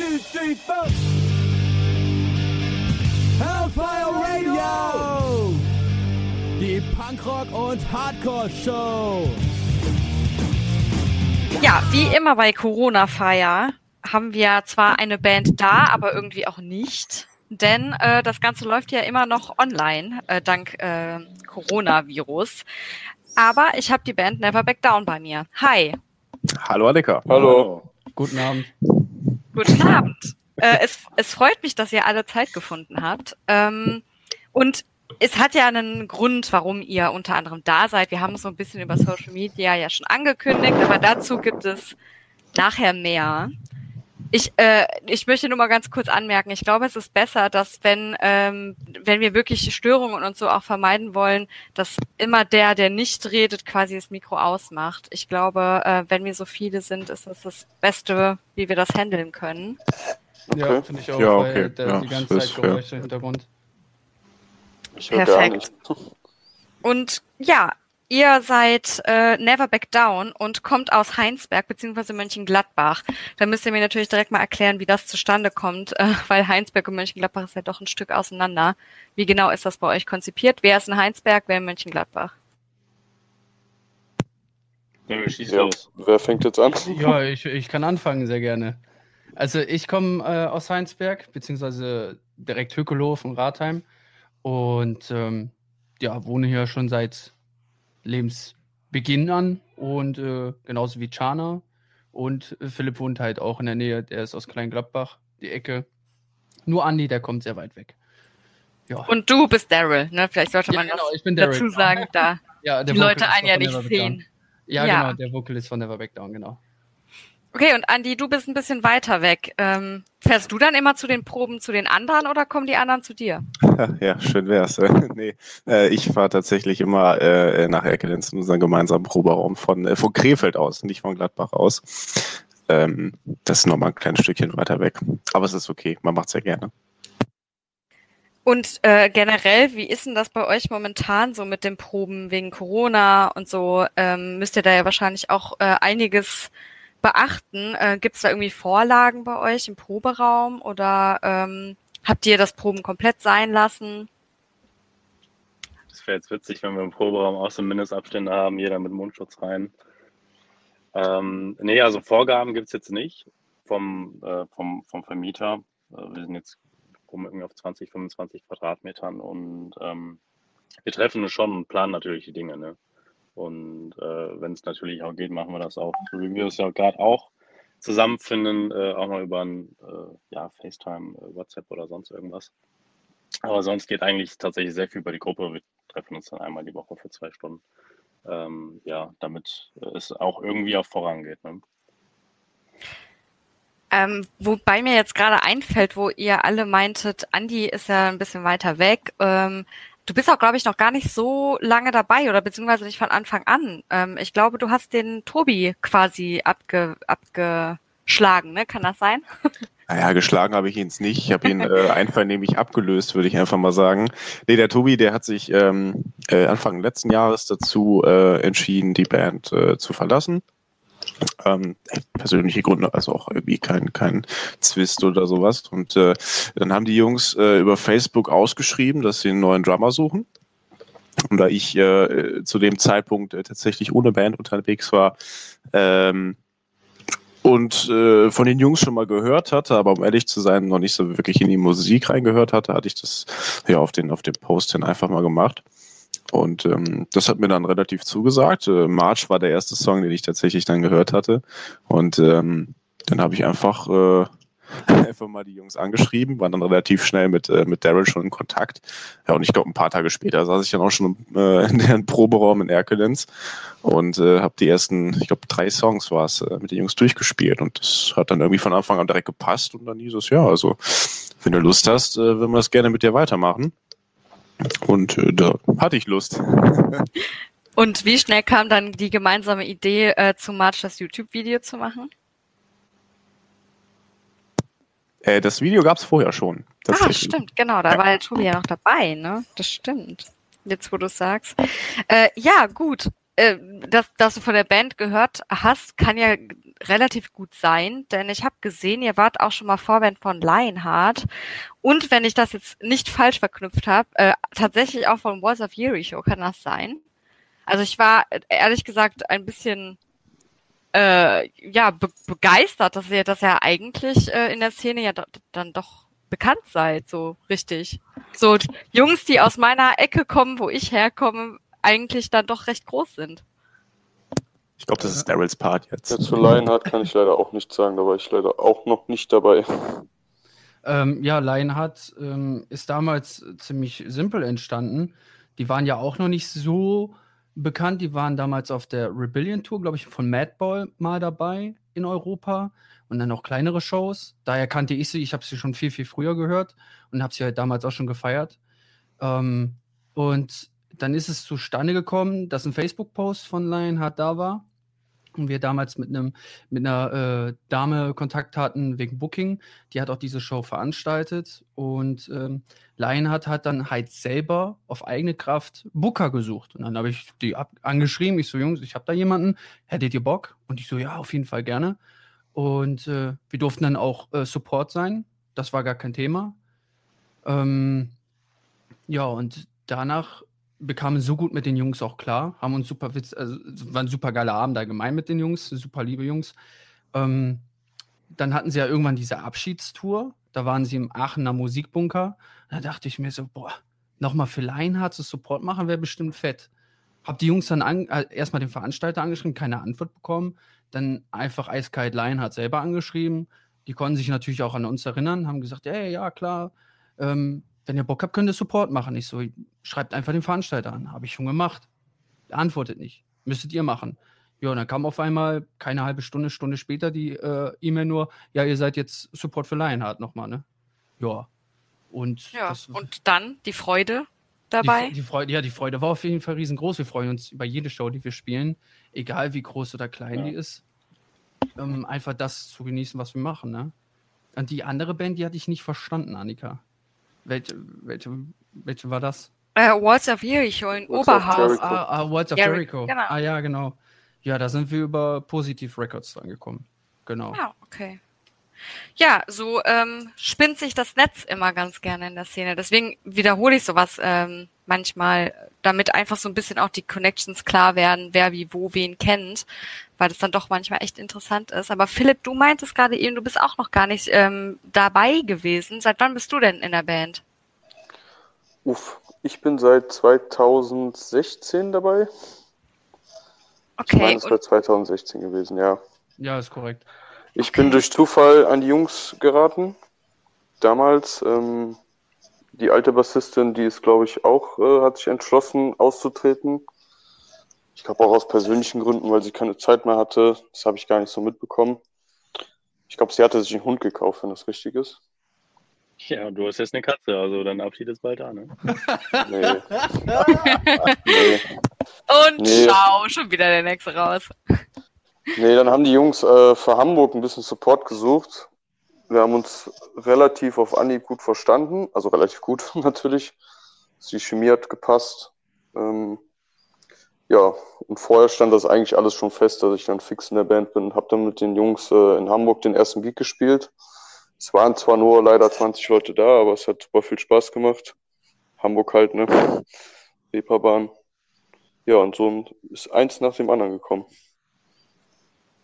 two, three, four. Hellfire Radio! Die Punkrock- und Hardcore-Show! Ja, wie immer bei Corona-Feier haben wir zwar eine Band da, aber irgendwie auch nicht. Denn äh, das Ganze läuft ja immer noch online, äh, dank äh, Coronavirus. Aber ich habe die Band Never Back Down bei mir. Hi. Hallo Annika. Hallo. Guten Abend. Guten Abend. Äh, es, es freut mich, dass ihr alle Zeit gefunden habt. Ähm, und es hat ja einen Grund, warum ihr unter anderem da seid. Wir haben es so ein bisschen über Social Media ja schon angekündigt, aber dazu gibt es nachher mehr. Ich, äh, ich möchte nur mal ganz kurz anmerken, ich glaube, es ist besser, dass wenn, ähm, wenn wir wirklich Störungen und so auch vermeiden wollen, dass immer der, der nicht redet, quasi das Mikro ausmacht. Ich glaube, äh, wenn wir so viele sind, ist das das Beste, wie wir das handeln können. Ja, Okay. finde ich auch, Ja, weil okay. da Ja, die ganze Zeit ist fair. Geräusche im Hintergrund. Perfekt. Und ja, ihr seid äh, Never Back Down und kommt aus Heinsberg bzw. Mönchengladbach. Da müsst ihr mir natürlich direkt mal erklären, wie das zustande kommt, äh, weil Heinsberg und Mönchengladbach ist ja doch ein Stück auseinander. Wie genau ist das bei euch konzipiert? Wer ist in Heinsberg, wer in Mönchengladbach? Ja, wer fängt jetzt an? Ja, ich, ich kann anfangen, sehr gerne. Also ich komme äh, aus Heinsberg, beziehungsweise direkt Hökeloh von Rathheim und ähm, ja, wohne hier schon seit Lebensbeginn an und äh, genauso wie Chana und äh, Philipp wohnt halt auch in der Nähe, der ist aus Kleingladbach, die Ecke. Nur Andi, der kommt sehr weit weg. Ja, Und du bist Daryl, ne? Vielleicht sollte ja man genau, bin Daryl. dazu sagen, da Ja, die der Leute Vocalist einen ja nicht sehen. Ja, Ja. genau, der Vocalist von Never Back Down, genau. Okay, und Andi, du bist ein bisschen weiter weg. Ähm, fährst du dann immer zu den Proben zu den anderen oder kommen die anderen zu dir? Ja, schön wär's. nee, äh, ich fahre tatsächlich immer äh, nach Erkelenz in unseren gemeinsamen Proberaum von, äh, von Krefeld aus, nicht von Gladbach aus. Ähm, das ist nochmal ein kleines Stückchen weiter weg. Aber es ist okay, man macht's ja gerne. Und äh, generell, wie ist denn das bei euch momentan so mit den Proben wegen Corona und so? Ähm, müsst ihr da ja wahrscheinlich auch äh, einiges beachten. Äh, Gibt es da irgendwie Vorlagen bei euch im Proberaum oder ähm, habt ihr das Proben komplett sein lassen? Das wäre jetzt witzig, wenn wir im Proberaum auch so Mindestabstände haben, jeder mit Mundschutz rein. Ähm, nee, also Vorgaben gibt es jetzt nicht vom, äh, vom, vom Vermieter. Äh, wir sind jetzt rum irgendwie auf 20, 25 Quadratmetern und ähm, wir treffen uns schon und planen natürlich die Dinge. Ne? Und äh, wenn es natürlich auch geht, machen wir das auch, so wie wir es ja gerade auch zusammenfinden, äh, auch mal über ein äh, ja, FaceTime, äh, WhatsApp oder sonst irgendwas. Aber sonst geht eigentlich tatsächlich sehr viel über die Gruppe. Wir treffen uns dann einmal die Woche für zwei Stunden. Ähm, ja, damit es auch irgendwie auch vorangeht. Ne? Ähm, wobei mir jetzt gerade einfällt, wo ihr alle meintet, Andi ist ja ein bisschen weiter weg. Ähm, du bist auch, glaube ich, noch gar nicht so lange dabei oder beziehungsweise nicht von Anfang an. Ähm, ich glaube, du hast den Tobi quasi abge, abgeschlagen, ne? Kann das sein? Naja, geschlagen habe ich ihn nicht. Ich habe ihn äh, einvernehmlich abgelöst, würde ich einfach mal sagen. Nee, der Tobi, der hat sich ähm, äh, Anfang letzten Jahres dazu äh, entschieden, die Band äh, zu verlassen. Ähm, persönliche Gründe, also auch irgendwie kein, kein Zwist oder sowas. Und äh, dann haben die Jungs äh, über Facebook ausgeschrieben, dass sie einen neuen Drummer suchen. Und da ich äh, zu dem Zeitpunkt äh, tatsächlich ohne Band unterwegs war, ähm, und äh, von den Jungs schon mal gehört hatte, aber um ehrlich zu sein, noch nicht so wirklich in die Musik reingehört hatte, hatte ich das ja auf den, auf den Post hin einfach mal gemacht. Und ähm, das hat mir dann relativ zugesagt. Äh, March war der erste Song, den ich tatsächlich dann gehört hatte. Und ähm, dann habe ich einfach, äh, einfach mal die Jungs angeschrieben, war dann relativ schnell mit, äh, mit Daryl schon in Kontakt. Ja, und ich glaube, ein paar Tage später saß ich dann auch schon äh, in deren Proberaum in Erkelenz und äh, habe die ersten, ich glaube, drei Songs war es, äh, mit den Jungs durchgespielt. Und das hat dann irgendwie von Anfang an direkt gepasst. Und dann hieß es, ja, also, wenn du Lust hast, äh, würden wir das gerne mit dir weitermachen. Und äh, da hatte ich Lust. Und wie schnell kam dann die gemeinsame Idee, äh, zu March das YouTube-Video zu machen? Äh, das Video gab es vorher schon. Ah, stimmt, genau. Da war der Tobi ja noch dabei, ne? Das stimmt. Jetzt, wo du es sagst. Äh, ja, gut. Äh, dass, dass du von der Band gehört hast, kann ja relativ gut sein, denn ich habe gesehen, ihr wart auch schon mal Vorband von Lionheart und wenn ich das jetzt nicht falsch verknüpft habe, äh, tatsächlich auch von Walls of Jericho, kann das sein? Also ich war äh, ehrlich gesagt ein bisschen äh, ja be begeistert, dass ihr das ja eigentlich äh, in der Szene ja dann doch bekannt seid, so richtig. So Jungs, die aus meiner Ecke kommen, wo ich herkomme, eigentlich dann doch recht groß sind. Ich glaube, das ist Daryls Part jetzt. Ja, zu Lionheart kann ich leider auch nicht sagen, da war ich leider auch noch nicht dabei. Ähm, ja, Lionheart ähm, ist damals ziemlich simpel entstanden. Die waren ja auch noch nicht so bekannt. Die waren damals auf der Rebellion Tour, glaube ich, von Madball mal dabei in Europa und dann auch kleinere Shows. Daher kannte ich sie. Ich habe sie schon viel, viel früher gehört und habe sie halt damals auch schon gefeiert. Ähm, und dann ist es zustande gekommen, dass ein Facebook-Post von Lionheart da war wir damals mit einem mit einer äh, Dame Kontakt hatten wegen Booking. Die hat auch diese Show veranstaltet und ähm, Lionheart hat dann halt selber auf eigene Kraft Booker gesucht. Und dann habe ich die ab angeschrieben. Ich so, Jungs, ich habe da jemanden. Hättet ihr Bock? Und ich so, ja, auf jeden Fall gerne. Und äh, wir durften dann auch äh, Support sein. Das war gar kein Thema. Ähm, ja, und danach bekamen so gut mit den Jungs auch klar, haben uns super Witz, also war ein super geiler Abend allgemein mit den Jungs, super liebe Jungs. Ähm, dann hatten sie ja irgendwann diese Abschiedstour, da waren sie im Aachener Musikbunker. Da dachte ich mir so, boah, nochmal für Lionheart zu Support machen wäre bestimmt fett. Hab die Jungs dann an, äh, erstmal den Veranstalter angeschrieben, keine Antwort bekommen. Dann einfach eiskalt Lionheart selber angeschrieben. Die konnten sich natürlich auch an uns erinnern, haben gesagt, hey, ja, klar, ähm, wenn ihr Bock habt, könnt ihr Support machen. Ich so, schreibt einfach den Veranstalter an. Habe ich schon gemacht. Er antwortet nicht. Müsstet ihr machen. Ja, und dann kam auf einmal keine halbe Stunde, Stunde später die äh, E-Mail nur, ja, ihr seid jetzt Support für Lionheart nochmal, ne? Ja. Und, ja, das, und dann die Freude dabei? Die, die, Freude, ja, die Freude war auf jeden Fall riesengroß. Wir freuen uns über jede Show, die wir spielen, egal wie groß oder klein ja. die ist. Ähm, einfach das zu genießen, was wir machen, ne? Und die andere Band, die hatte ich nicht verstanden, Annika. Welche, welche, welche war das? Äh, Walls of Jericho in Walls Oberhaus. Of ah, ah, Walls of Jericho. Jericho. Genau. Ah ja, genau. Ja, da sind wir über Positive Records angekommen. Genau. Ah, okay. Ja, so ähm, spinnt sich das Netz immer ganz gerne in der Szene. Deswegen wiederhole ich sowas ähm, manchmal, damit einfach so ein bisschen auch die Connections klar werden, wer wie wo wen kennt, weil das dann doch manchmal echt interessant ist. Aber Philipp, du meintest gerade eben, du bist auch noch gar nicht ähm, dabei gewesen. Seit wann bist du denn in der Band? Uff, ich bin seit 2016 dabei. Okay. Ich meine, es wäre 2016 gewesen, ja. Ja, ist korrekt. Ich okay. bin durch Zufall an die Jungs geraten. Damals, ähm, die alte Bassistin, die ist, glaube ich, auch, äh, hat sich entschlossen auszutreten. Ich glaube auch aus persönlichen Gründen, weil sie keine Zeit mehr hatte. Das habe ich gar nicht so mitbekommen. Ich glaube, sie hatte sich einen Hund gekauft, wenn das richtig ist. Ja, du hast jetzt eine Katze, also dein Abschied ist bald da, ne? nee. nee. Und nee. schau, schon wieder der nächste raus. Nee, dann haben die Jungs äh, für Hamburg ein bisschen Support gesucht. Wir haben uns relativ auf Anhieb gut verstanden, also relativ gut natürlich. Die Chemie hat gepasst. Ähm, ja, und vorher stand das eigentlich alles schon fest, dass ich dann fix in der Band bin. Hab dann mit den Jungs äh, in Hamburg den ersten Beat gespielt. Es waren zwar nur leider 20 Leute da, aber es hat super viel Spaß gemacht. Hamburg halt, ne? Reeperbahn. Ja, und so ist eins nach dem anderen gekommen.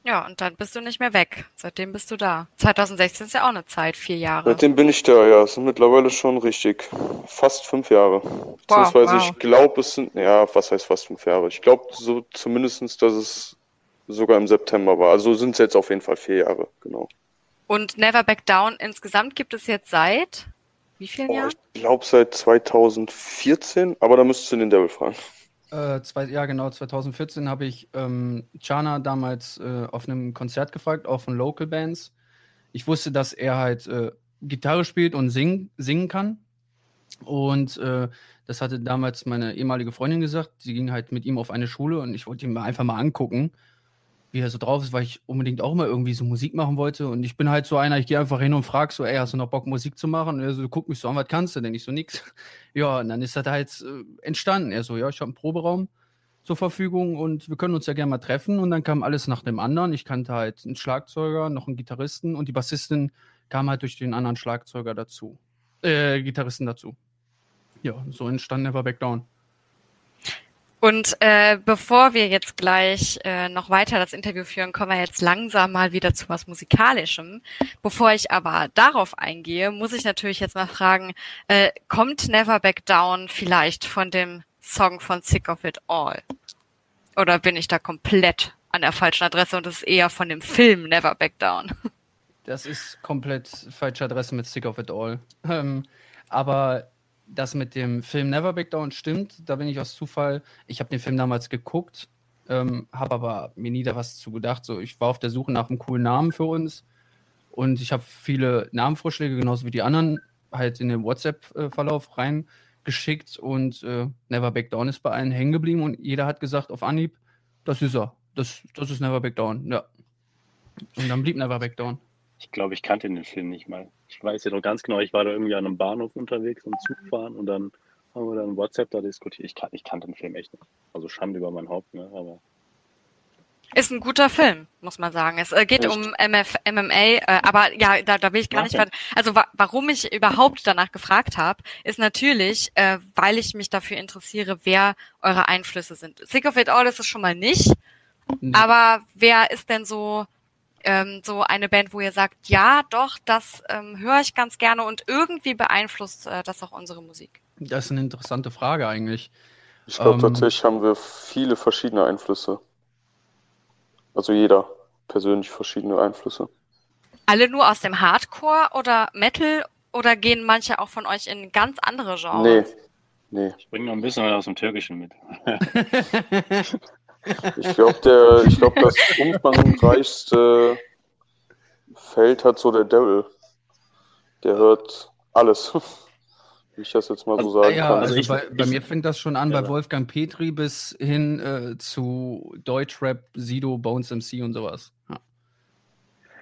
Ja, und dann bist du nicht mehr weg. Seitdem bist du da. 2016 ist ja auch eine Zeit, vier Jahre. Seitdem bin ich da, ja. Es sind mittlerweile schon richtig. Fast fünf Jahre. Wow, Beziehungsweise wow. ich glaube, es sind, ja, was heißt fast fünf Jahre? Ich glaube so zumindestens, dass es sogar im September war. Also sind es jetzt auf jeden Fall vier Jahre, genau. Und Never Back Down insgesamt gibt es jetzt seit wie vielen oh, Jahren? Ich glaube seit 2014, aber da müsstest du den Devil fragen. Äh, zwei, ja, genau, 2014 habe ich ähm, Chana damals äh, auf einem Konzert gefragt, auch von Local Bands. Ich wusste, dass er halt äh, Gitarre spielt und sing, singen kann. Und äh, das hatte damals meine ehemalige Freundin gesagt. Sie ging halt mit ihm auf eine Schule und ich wollte ihn einfach mal angucken wie er so drauf ist, weil ich unbedingt auch mal irgendwie so Musik machen wollte. Und ich bin halt so einer, ich gehe einfach hin und frage so, ey, hast du noch Bock, Musik zu machen? Und er so, guck mich so an, was kannst du denn? Ich so, nix. Ja, und dann ist das halt äh, entstanden. Er so, ja, ich habe einen Proberaum. zur Verfügung und wir können uns ja gerne mal treffen. Und dann kam alles nach dem anderen. Ich kannte halt einen Schlagzeuger, noch einen Gitarristen und die Bassistin kam halt durch den anderen Schlagzeuger dazu. Äh, Gitarristen dazu. Ja, so entstand Never Back Down. Und äh, bevor wir jetzt gleich äh, noch weiter das Interview führen, kommen wir jetzt langsam mal wieder zu was Musikalischem. Bevor ich aber darauf eingehe, muss ich natürlich jetzt mal fragen, äh, kommt Never Back Down vielleicht von dem Song von Sick of It All? Oder bin ich da komplett an der falschen Adresse und es ist eher von dem Film Never Back Down? Das ist komplett falsche Adresse mit Sick of It All. Ähm, aber das mit dem Film Never Back Down stimmt. Da bin ich aus Zufall. Ich habe den Film damals geguckt, ähm, habe aber mir nie da was zu gedacht. So, ich war auf der Suche nach einem coolen Namen für uns und ich habe viele Namenvorschläge, genauso wie die anderen, halt in den WhatsApp-Verlauf reingeschickt und äh, Never Back Down ist bei allen hängen geblieben und jeder hat gesagt auf Anhieb, das ist er. Das, das ist Never Back Down, ja. Und dann blieb Never Back Down. Ich glaube, ich kannte den Film nicht mal. Ich weiß ja noch ganz genau, ich war da irgendwie an einem Bahnhof unterwegs und Zug fahren und dann haben wir dann WhatsApp da diskutiert. Ich, kan ich kannte den Film echt nicht. Also Schande über mein Haupt, ne? Aber ist ein guter Film, muss man sagen. Es äh, geht Echt? um MF, MMA, äh, aber ja, da, da will ich gar okay. nicht. Also wa warum ich überhaupt danach gefragt habe, ist natürlich, äh, weil ich mich dafür interessiere, wer eure Einflüsse sind. Sick of It All ist es schon mal nicht, nee. aber wer ist denn so ähm, so eine Band, wo ihr sagt, ja, doch, das ähm, höre ich ganz gerne und irgendwie beeinflusst äh, das auch unsere Musik? Das ist eine interessante Frage eigentlich. Ich glaube, ähm, tatsächlich haben wir viele verschiedene Einflüsse. Also jeder persönlich verschiedene Einflüsse. Alle nur aus dem Hardcore oder Metal oder gehen manche auch von euch in ganz andere Genres? Nee. Nee. Ich bringe noch ein bisschen aus dem Türkischen mit. Ich glaube, der, ich glaube, das umfangreichste Feld hat so der Devil. Der hört alles. Wie ich das jetzt mal so sagen ja, kann. Also ich, bei, bei, mir fängt das schon an ja. bei Wolfgang Petri bis hin äh, zu Deutschrap, Sido, Bones MC und sowas. Ja.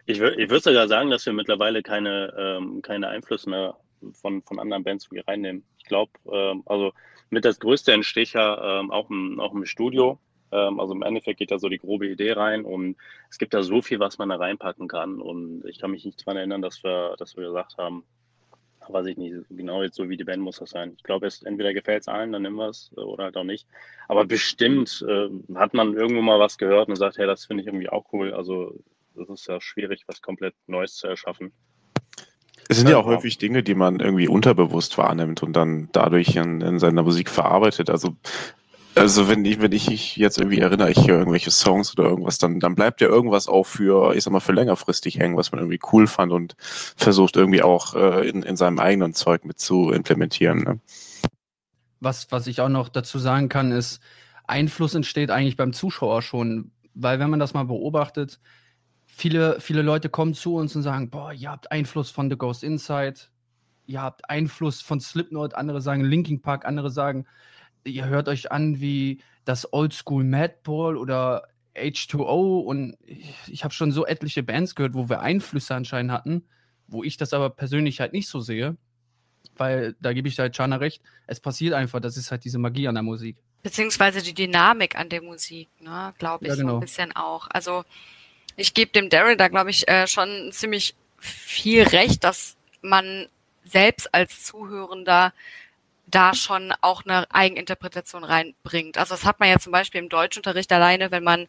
Ich, ich würde sogar sagen, dass wir mittlerweile keine, ähm, keine Einflüsse mehr von, von anderen Bands reinnehmen. Ich glaube, ähm, also mit das größte entsteht ja ähm, auch, im, auch im Studio. Ähm, also im Endeffekt geht da so die grobe Idee rein und es gibt da so viel, was man da reinpacken kann. Und ich kann mich nicht daran erinnern, dass wir, dass wir gesagt haben, weiß ich nicht, genau jetzt so wie die Band muss das sein. Ich glaube, es entweder gefällt es allen, dann nehmen wir es äh, oder halt auch nicht. Aber bestimmt äh, hat man irgendwo mal was gehört und sagt, hey, das finde ich irgendwie auch cool. Also das ist ja schwierig, was komplett Neues zu erschaffen. Es sind ja auch häufig Dinge, die man irgendwie unterbewusst wahrnimmt und dann dadurch in, in seiner Musik verarbeitet. Also also wenn ich, wenn ich mich jetzt irgendwie erinnere, ich höre irgendwelche Songs oder irgendwas, dann, dann bleibt ja irgendwas auch für, ich sag mal, für längerfristig hängen, was man irgendwie cool fand und versucht irgendwie auch äh, in, in seinem eigenen Zeug mit zu implementieren. Ne? Was, was ich auch noch dazu sagen kann, ist, Einfluss entsteht eigentlich beim Zuschauer schon, weil wenn man das mal beobachtet, viele, viele Leute kommen zu uns und sagen, boah, ihr habt Einfluss von The Ghost Inside, ihr habt Einfluss von Slipknot, andere sagen Linking Park, andere sagen, ihr hört euch an wie das Oldschool Madball oder H2O und ich, ich habe schon so etliche Bands gehört, wo wir Einflüsse anscheinend hatten, wo ich das aber persönlich halt nicht so sehe, weil da gebe ich halt Chana recht, es passiert einfach, das ist halt diese Magie an der Musik. Beziehungsweise die Dynamik an der Musik, ne, glaube ich ja, genau. so ein bisschen auch. Also ich gebe dem Daryl da, glaube ich, äh, schon ziemlich viel recht, dass man selbst als Zuhörender da schon auch eine Eigeninterpretation reinbringt. Also das hat man ja zum Beispiel im Deutschunterricht alleine, wenn man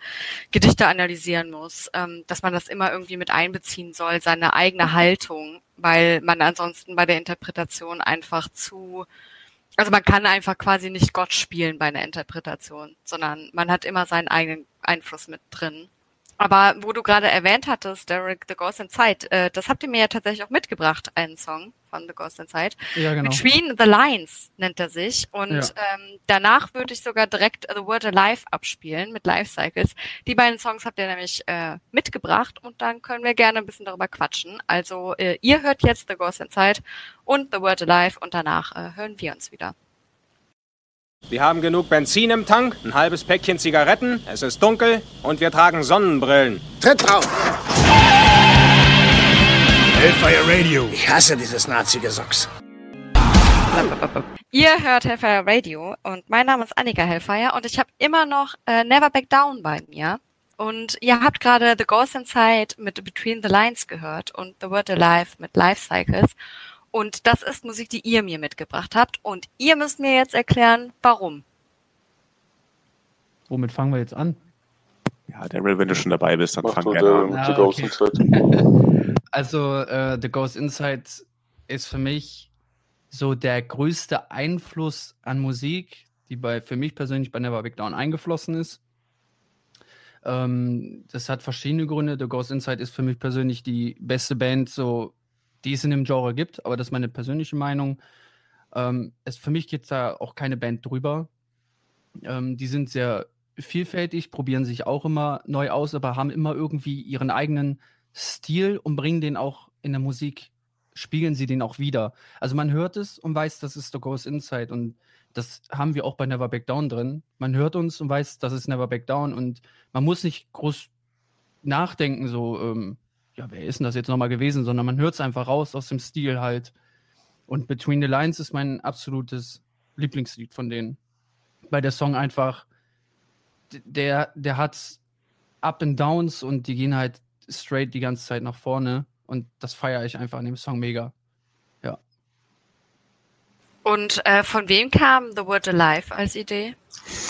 Gedichte analysieren muss, ähm, dass man das immer irgendwie mit einbeziehen soll, seine eigene Haltung, weil man ansonsten bei der Interpretation einfach zu, also man kann einfach quasi nicht Gott spielen bei einer Interpretation, sondern man hat immer seinen eigenen Einfluss mit drin. Aber wo du gerade erwähnt hattest, Derek The Ghost Inside, äh, das habt ihr mir ja tatsächlich auch mitgebracht, einen Song von The Ghost Inside. Ja, genau. Between the Lines nennt er sich. Und ja. ähm, danach würde ich sogar direkt The Word Alive abspielen mit Life Cycles. Die beiden Songs habt ihr nämlich äh, mitgebracht und dann können wir gerne ein bisschen darüber quatschen. Also äh, ihr hört jetzt The Ghost Inside und The Word Alive und danach äh, hören wir uns wieder. Wir haben genug Benzin im Tank, ein halbes Päckchen Zigaretten, es ist dunkel und wir tragen Sonnenbrillen. Tritt drauf! Hellfire Radio. Ich hasse dieses Nazi-Gesocks. Ihr hört Hellfire Radio und mein Name ist Annika Hellfire und ich habe immer noch äh, Never Back Down bei mir. Und ihr habt gerade The Ghost Inside mit Between the Lines gehört und The Word Alive mit Life Cycles. Und das ist Musik, die ihr mir mitgebracht habt. Und ihr müsst mir jetzt erklären, warum. Womit fangen wir jetzt an? Ja, Daryl, wenn du schon dabei bist, dann Mach fang gerne an. mit Ah, The Ghost okay. Also, äh, The Ghost Inside ist für mich so der größte Einfluss an Musik, die bei für mich persönlich bei Never Back Down eingeflossen ist. Ähm, das hat verschiedene Gründe. The Ghost Inside ist für mich persönlich die beste Band, so die es in dem Genre gibt, aber das ist meine persönliche Meinung. Ähm, es, für mich gibt es da auch keine Band drüber. Ähm, die sind sehr vielfältig, probieren sich auch immer neu aus, aber haben immer irgendwie ihren eigenen Stil und bringen den auch in der Musik, spiegeln sie den auch wieder. Also man hört es und weiß, das ist The Ghost Inside und das haben wir auch bei Never Back Down drin. Man hört uns und weiß, das ist Never Back Down und man muss nicht groß nachdenken, so, ähm, ja, wer ist denn das jetzt nochmal gewesen, sondern man hört es einfach raus aus dem Stil halt. Und Between the Lines ist mein absolutes Lieblingslied von denen. Weil der Song einfach, der, der hat Up and Downs und die gehen halt straight die ganze Zeit nach vorne. Und das feiere ich einfach an dem Song mega. Und äh, von wem kam The Word Alive als Idee?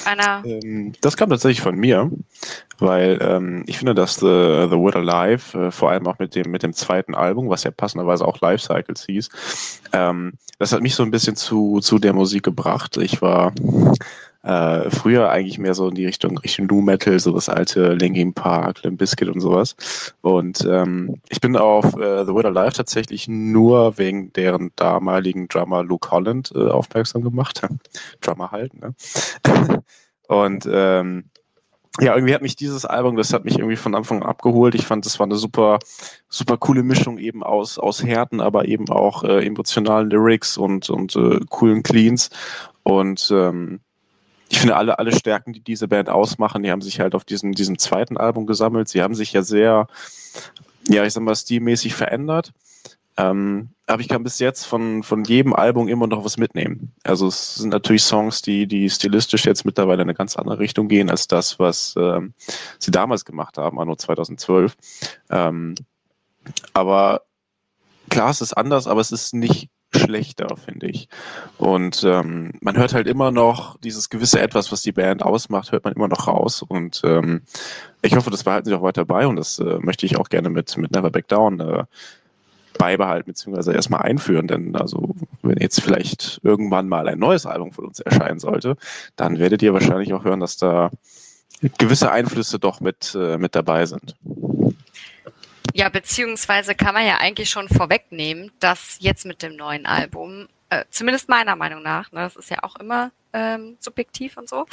Einer. Ähm, das kam tatsächlich von mir, weil ähm, ich finde, dass The, The Word Alive, äh, vor allem auch mit dem, mit dem zweiten Album, was ja passenderweise auch Life Cycles hieß, ähm, das hat mich so ein bisschen zu, zu der Musik gebracht. Ich war äh, früher eigentlich mehr so in die Richtung Richtung Nu Metal, so das alte Linkin Park, Limp Bizkit und sowas. Und ähm, ich bin auf äh, The Word Alive tatsächlich nur wegen deren damaligen Drummer Luke Holland äh, aufmerksam gemacht. Drummer halt, ne? Und ähm, ja, irgendwie hat mich dieses Album, das hat mich irgendwie von Anfang an abgeholt. Ich fand, das war eine super, super coole Mischung eben aus, aus Härten, aber eben auch äh, emotionalen Lyrics und, und äh, coolen Cleans. Und ähm, ich finde alle, alle Stärken, die diese Band ausmachen, die haben sich halt auf diesem, diesem zweiten Album gesammelt. Sie haben sich ja sehr, ja, ich sag mal, stilmäßig verändert. Ähm, aber ich kann bis jetzt von, von jedem Album immer noch was mitnehmen. Also es sind natürlich Songs, die, die stilistisch jetzt mittlerweile in eine ganz andere Richtung gehen als das, was ähm, sie damals gemacht haben, anno 2012. Ähm, aber klar, es ist anders, aber es ist nicht schlechter, finde ich. Und ähm, man hört halt immer noch dieses gewisse Etwas, was die Band ausmacht, hört man immer noch raus. Und ähm, ich hoffe, das behalten sie auch weiter bei und das äh, möchte ich auch gerne mit, mit Never Back Down äh, beibehalten beziehungsweise erstmal einführen, denn also wenn jetzt vielleicht irgendwann mal ein neues Album von uns erscheinen sollte, dann werdet ihr wahrscheinlich auch hören, dass da gewisse Einflüsse doch mit, äh, mit dabei sind. Ja, beziehungsweise kann man ja eigentlich schon vorwegnehmen, dass jetzt mit dem neuen Album, äh, zumindest meiner Meinung nach, ne, das ist ja auch immer ähm, subjektiv und so,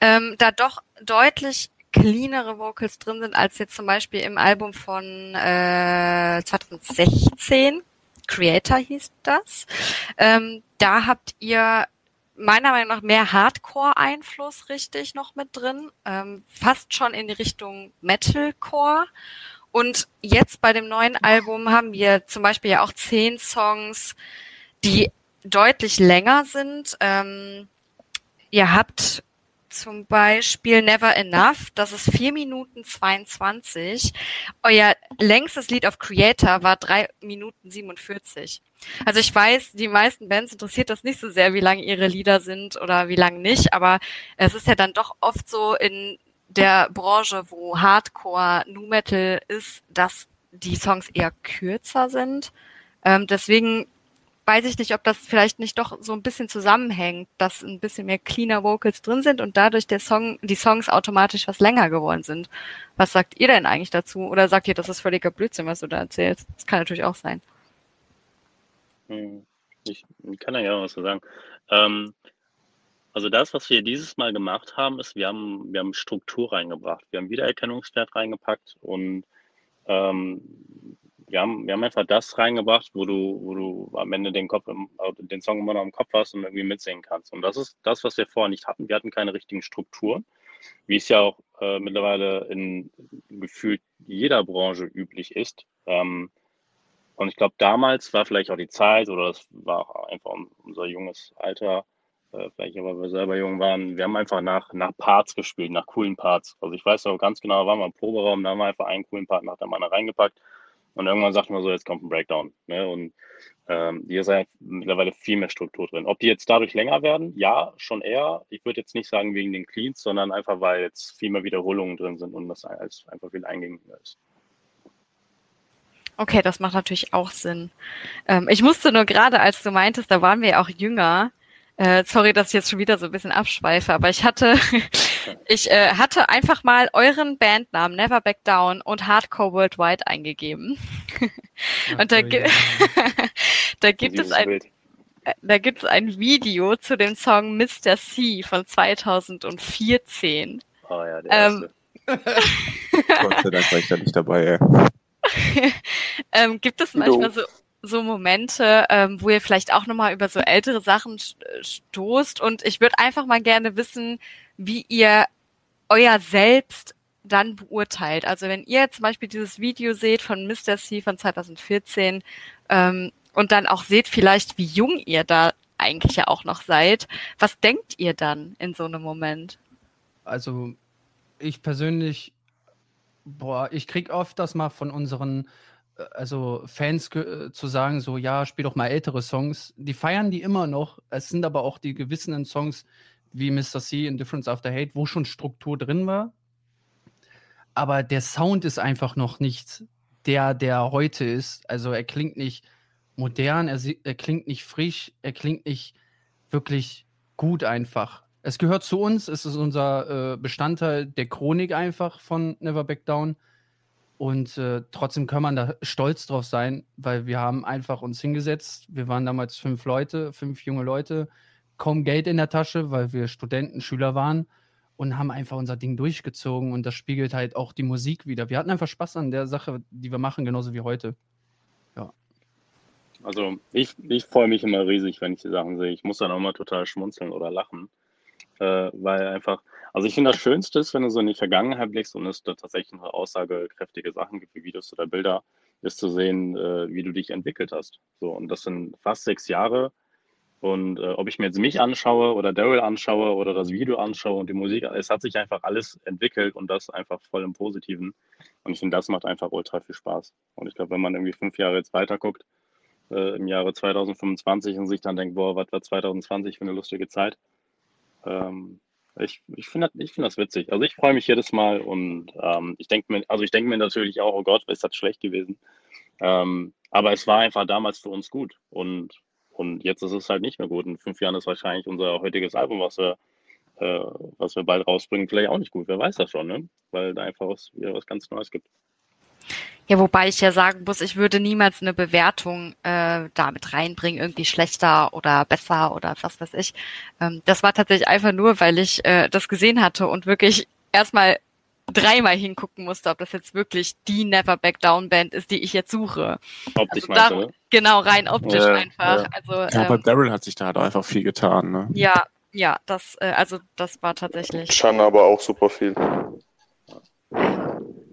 ähm, da doch deutlich cleanere Vocals drin sind als jetzt zum Beispiel im Album von äh, 2016. Creator hieß das. Ähm, da habt ihr meiner Meinung nach mehr Hardcore-Einfluss richtig noch mit drin, ähm, fast schon in die Richtung Metalcore. Und jetzt bei dem neuen Album haben wir zum Beispiel ja auch zehn Songs, die deutlich länger sind. Ähm, ihr habt zum Beispiel Never Enough, das ist vier Minuten 22. Euer längstes Lied auf Creator war drei Minuten 47. Also ich weiß, die meisten Bands interessiert das nicht so sehr, wie lang ihre Lieder sind oder wie lang nicht, aber es ist ja dann doch oft so in der Branche, wo Hardcore Nu Metal ist, dass die Songs eher kürzer sind. Ähm, deswegen weiß ich nicht, ob das vielleicht nicht doch so ein bisschen zusammenhängt, dass ein bisschen mehr cleaner Vocals drin sind und dadurch der Song, die Songs automatisch was länger geworden sind. Was sagt ihr denn eigentlich dazu? Oder sagt ihr, das ist völliger Blödsinn, was du da erzählst? Das kann natürlich auch sein. Hm, Ich kann da ja noch was zu sagen. Ähm, also das, was wir dieses Mal gemacht haben, ist, wir haben, wir haben Struktur reingebracht. Wir haben Wiedererkennungswert reingepackt und ähm, wir haben, wir haben einfach das reingebracht, wo du, wo du am Ende den Kopf im, äh, den Song immer noch im Kopf hast und irgendwie mitsingen kannst. Und das ist das, was wir vorher nicht hatten. Wir hatten keine richtigen Strukturen, wie es ja auch äh, mittlerweile in gefühlt jeder Branche üblich ist. Ähm, Und ich glaube, damals war vielleicht auch die Zeit oder das war einfach unser junges Alter, äh, vielleicht aber wir selber jung waren. Wir haben einfach nach, nach Parts gespielt, nach coolen Parts. Also ich weiß auch ganz genau, da waren wir im Proberaum, da haben wir einfach einen coolen Part nach der Mann reingepackt. Und irgendwann sagten wir so, jetzt kommt ein Breakdown. Ne? Und ähm, hier ist ja mittlerweile viel mehr Struktur drin. Ob die jetzt dadurch länger werden? Ja, schon eher. Ich würde jetzt nicht sagen wegen den Cleans, sondern einfach, weil jetzt viel mehr Wiederholungen drin sind und das einfach viel eingängiger ist. Okay, das macht natürlich auch Sinn. Ähm, ich musste nur gerade, als du meintest, da waren wir ja auch jünger. Äh, sorry, dass ich jetzt schon wieder so ein bisschen abschweife, aber ich hatte, ich äh, hatte einfach mal euren Bandnamen Never Back Down und Hardcore Worldwide eingegeben. und da, gi da gibt es ein, äh, da gibt es ein Video zu dem Song Mr. C von 2014. Oh ja, der ähm, Gott sei Dank war ich da nicht dabei, ey. ähm, gibt es manchmal so, so Momente, ähm, wo ihr vielleicht auch nochmal über so ältere Sachen stoßt? Und ich würde einfach mal gerne wissen, wie ihr euer Selbst dann beurteilt. Also wenn ihr zum Beispiel dieses Video seht von Mr. C von 2014 ähm, und dann auch seht vielleicht, wie jung ihr da eigentlich ja auch noch seid, was denkt ihr dann in so einem Moment? Also ich persönlich Boah, ich krieg oft das mal von unseren äh, also Fans äh, zu sagen, so ja, spiel doch mal ältere Songs. Die feiern die immer noch. Es sind aber auch die gewissenen Songs wie Mr. C in Difference After Hate, wo schon Struktur drin war. Aber der Sound ist einfach noch nicht der, der heute ist. Also er klingt nicht modern, er, er klingt nicht frisch, er klingt nicht wirklich gut einfach. Es gehört zu uns, es ist unser äh, Bestandteil der Chronik einfach von Never Back Down. Und äh, trotzdem kann man da stolz drauf sein, weil wir haben einfach uns hingesetzt. Wir waren damals fünf Leute, fünf junge Leute, kaum Geld in der Tasche, weil wir Studenten, Schüler waren und haben einfach unser Ding durchgezogen. Und das spiegelt halt auch die Musik wieder. Wir hatten einfach Spaß an der Sache, die wir machen, genauso wie heute. Ja. Also ich, ich freue mich immer riesig, wenn ich die Sachen sehe. Ich muss dann auch mal total schmunzeln oder lachen äh, weil einfach, also ich finde das Schönste ist, wenn du so in die Vergangenheit blickst und es da tatsächlich noch aussagekräftige Sachen gibt, wie Videos oder Bilder, ist zu sehen, äh, wie du dich entwickelt hast. So, und das sind fast sechs Jahre. Und äh, ob ich mir jetzt mich anschaue oder Daryl anschaue oder das Video anschaue und die Musik, es hat sich einfach alles entwickelt und das einfach voll im Positiven. Und ich finde, das macht einfach ultra viel Spaß. Und ich glaube, wenn man irgendwie fünf Jahre jetzt weiter guckt, äh, im Jahre 2025 und sich dann denkt, boah, was war 2020 für eine lustige Zeit, ähm, ich, ich finde ich find das witzig. Also ich freue mich jedes Mal und ähm, ich denke mir, also ich denke mir natürlich auch, oh Gott, ist das schlecht gewesen. Ähm, aber es war einfach damals für uns gut und, und jetzt ist es halt nicht mehr gut. In fünf Jahren ist wahrscheinlich unser heutiges Album, was wir, äh, was wir bald rausbringen, vielleicht auch nicht gut. Wer weiß das schon, ne? Weil da einfach was, wieder was ganz Neues gibt. Ja, wobei ich ja sagen muss, ich würde niemals eine Bewertung äh, damit reinbringen, irgendwie schlechter oder besser oder was weiß ich. Ähm, das war tatsächlich einfach nur, weil ich äh, das gesehen hatte und wirklich erstmal dreimal hingucken musste, ob das jetzt wirklich die Never Back Down Band ist, die ich jetzt suche. Optisch also da, du, Genau, rein optisch ja, einfach. Ja. Also, ja, ähm, bei Daryl hat sich da halt einfach viel getan. Ne? Ja, ja, das, äh, also das war tatsächlich. Chan aber auch super viel.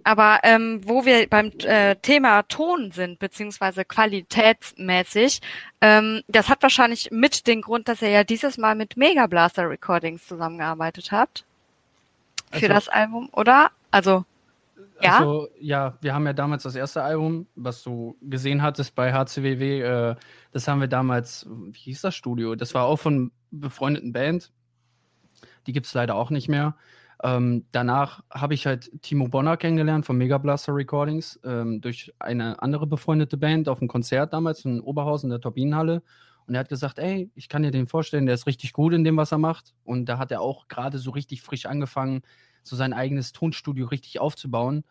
Aber ähm, wo wir beim äh, Thema Ton sind, beziehungsweise qualitätsmäßig, ähm, das hat wahrscheinlich mit den Grund, dass ihr ja dieses Mal mit Mega Blaster Recordings zusammengearbeitet habt. Für also, das Album, oder? Also, ja. Also, ja, wir haben ja damals das erste Album, was du gesehen hattest bei HCWW, äh, das haben wir damals, wie hieß das Studio? Das war auch von befreundeten Band. Die gibt es leider auch nicht mehr. Ähm, danach habe ich halt Timo Bonner kennengelernt von Mega Blaster Recordings ähm, durch eine andere befreundete Band auf einem Konzert damals in Oberhausen, der Turbinenhalle. Und er hat gesagt, ey, ich kann dir den vorstellen, der ist richtig gut in dem, was er macht. Und da hat er auch gerade so richtig frisch angefangen, so sein eigenes Tonstudio richtig aufzubauen.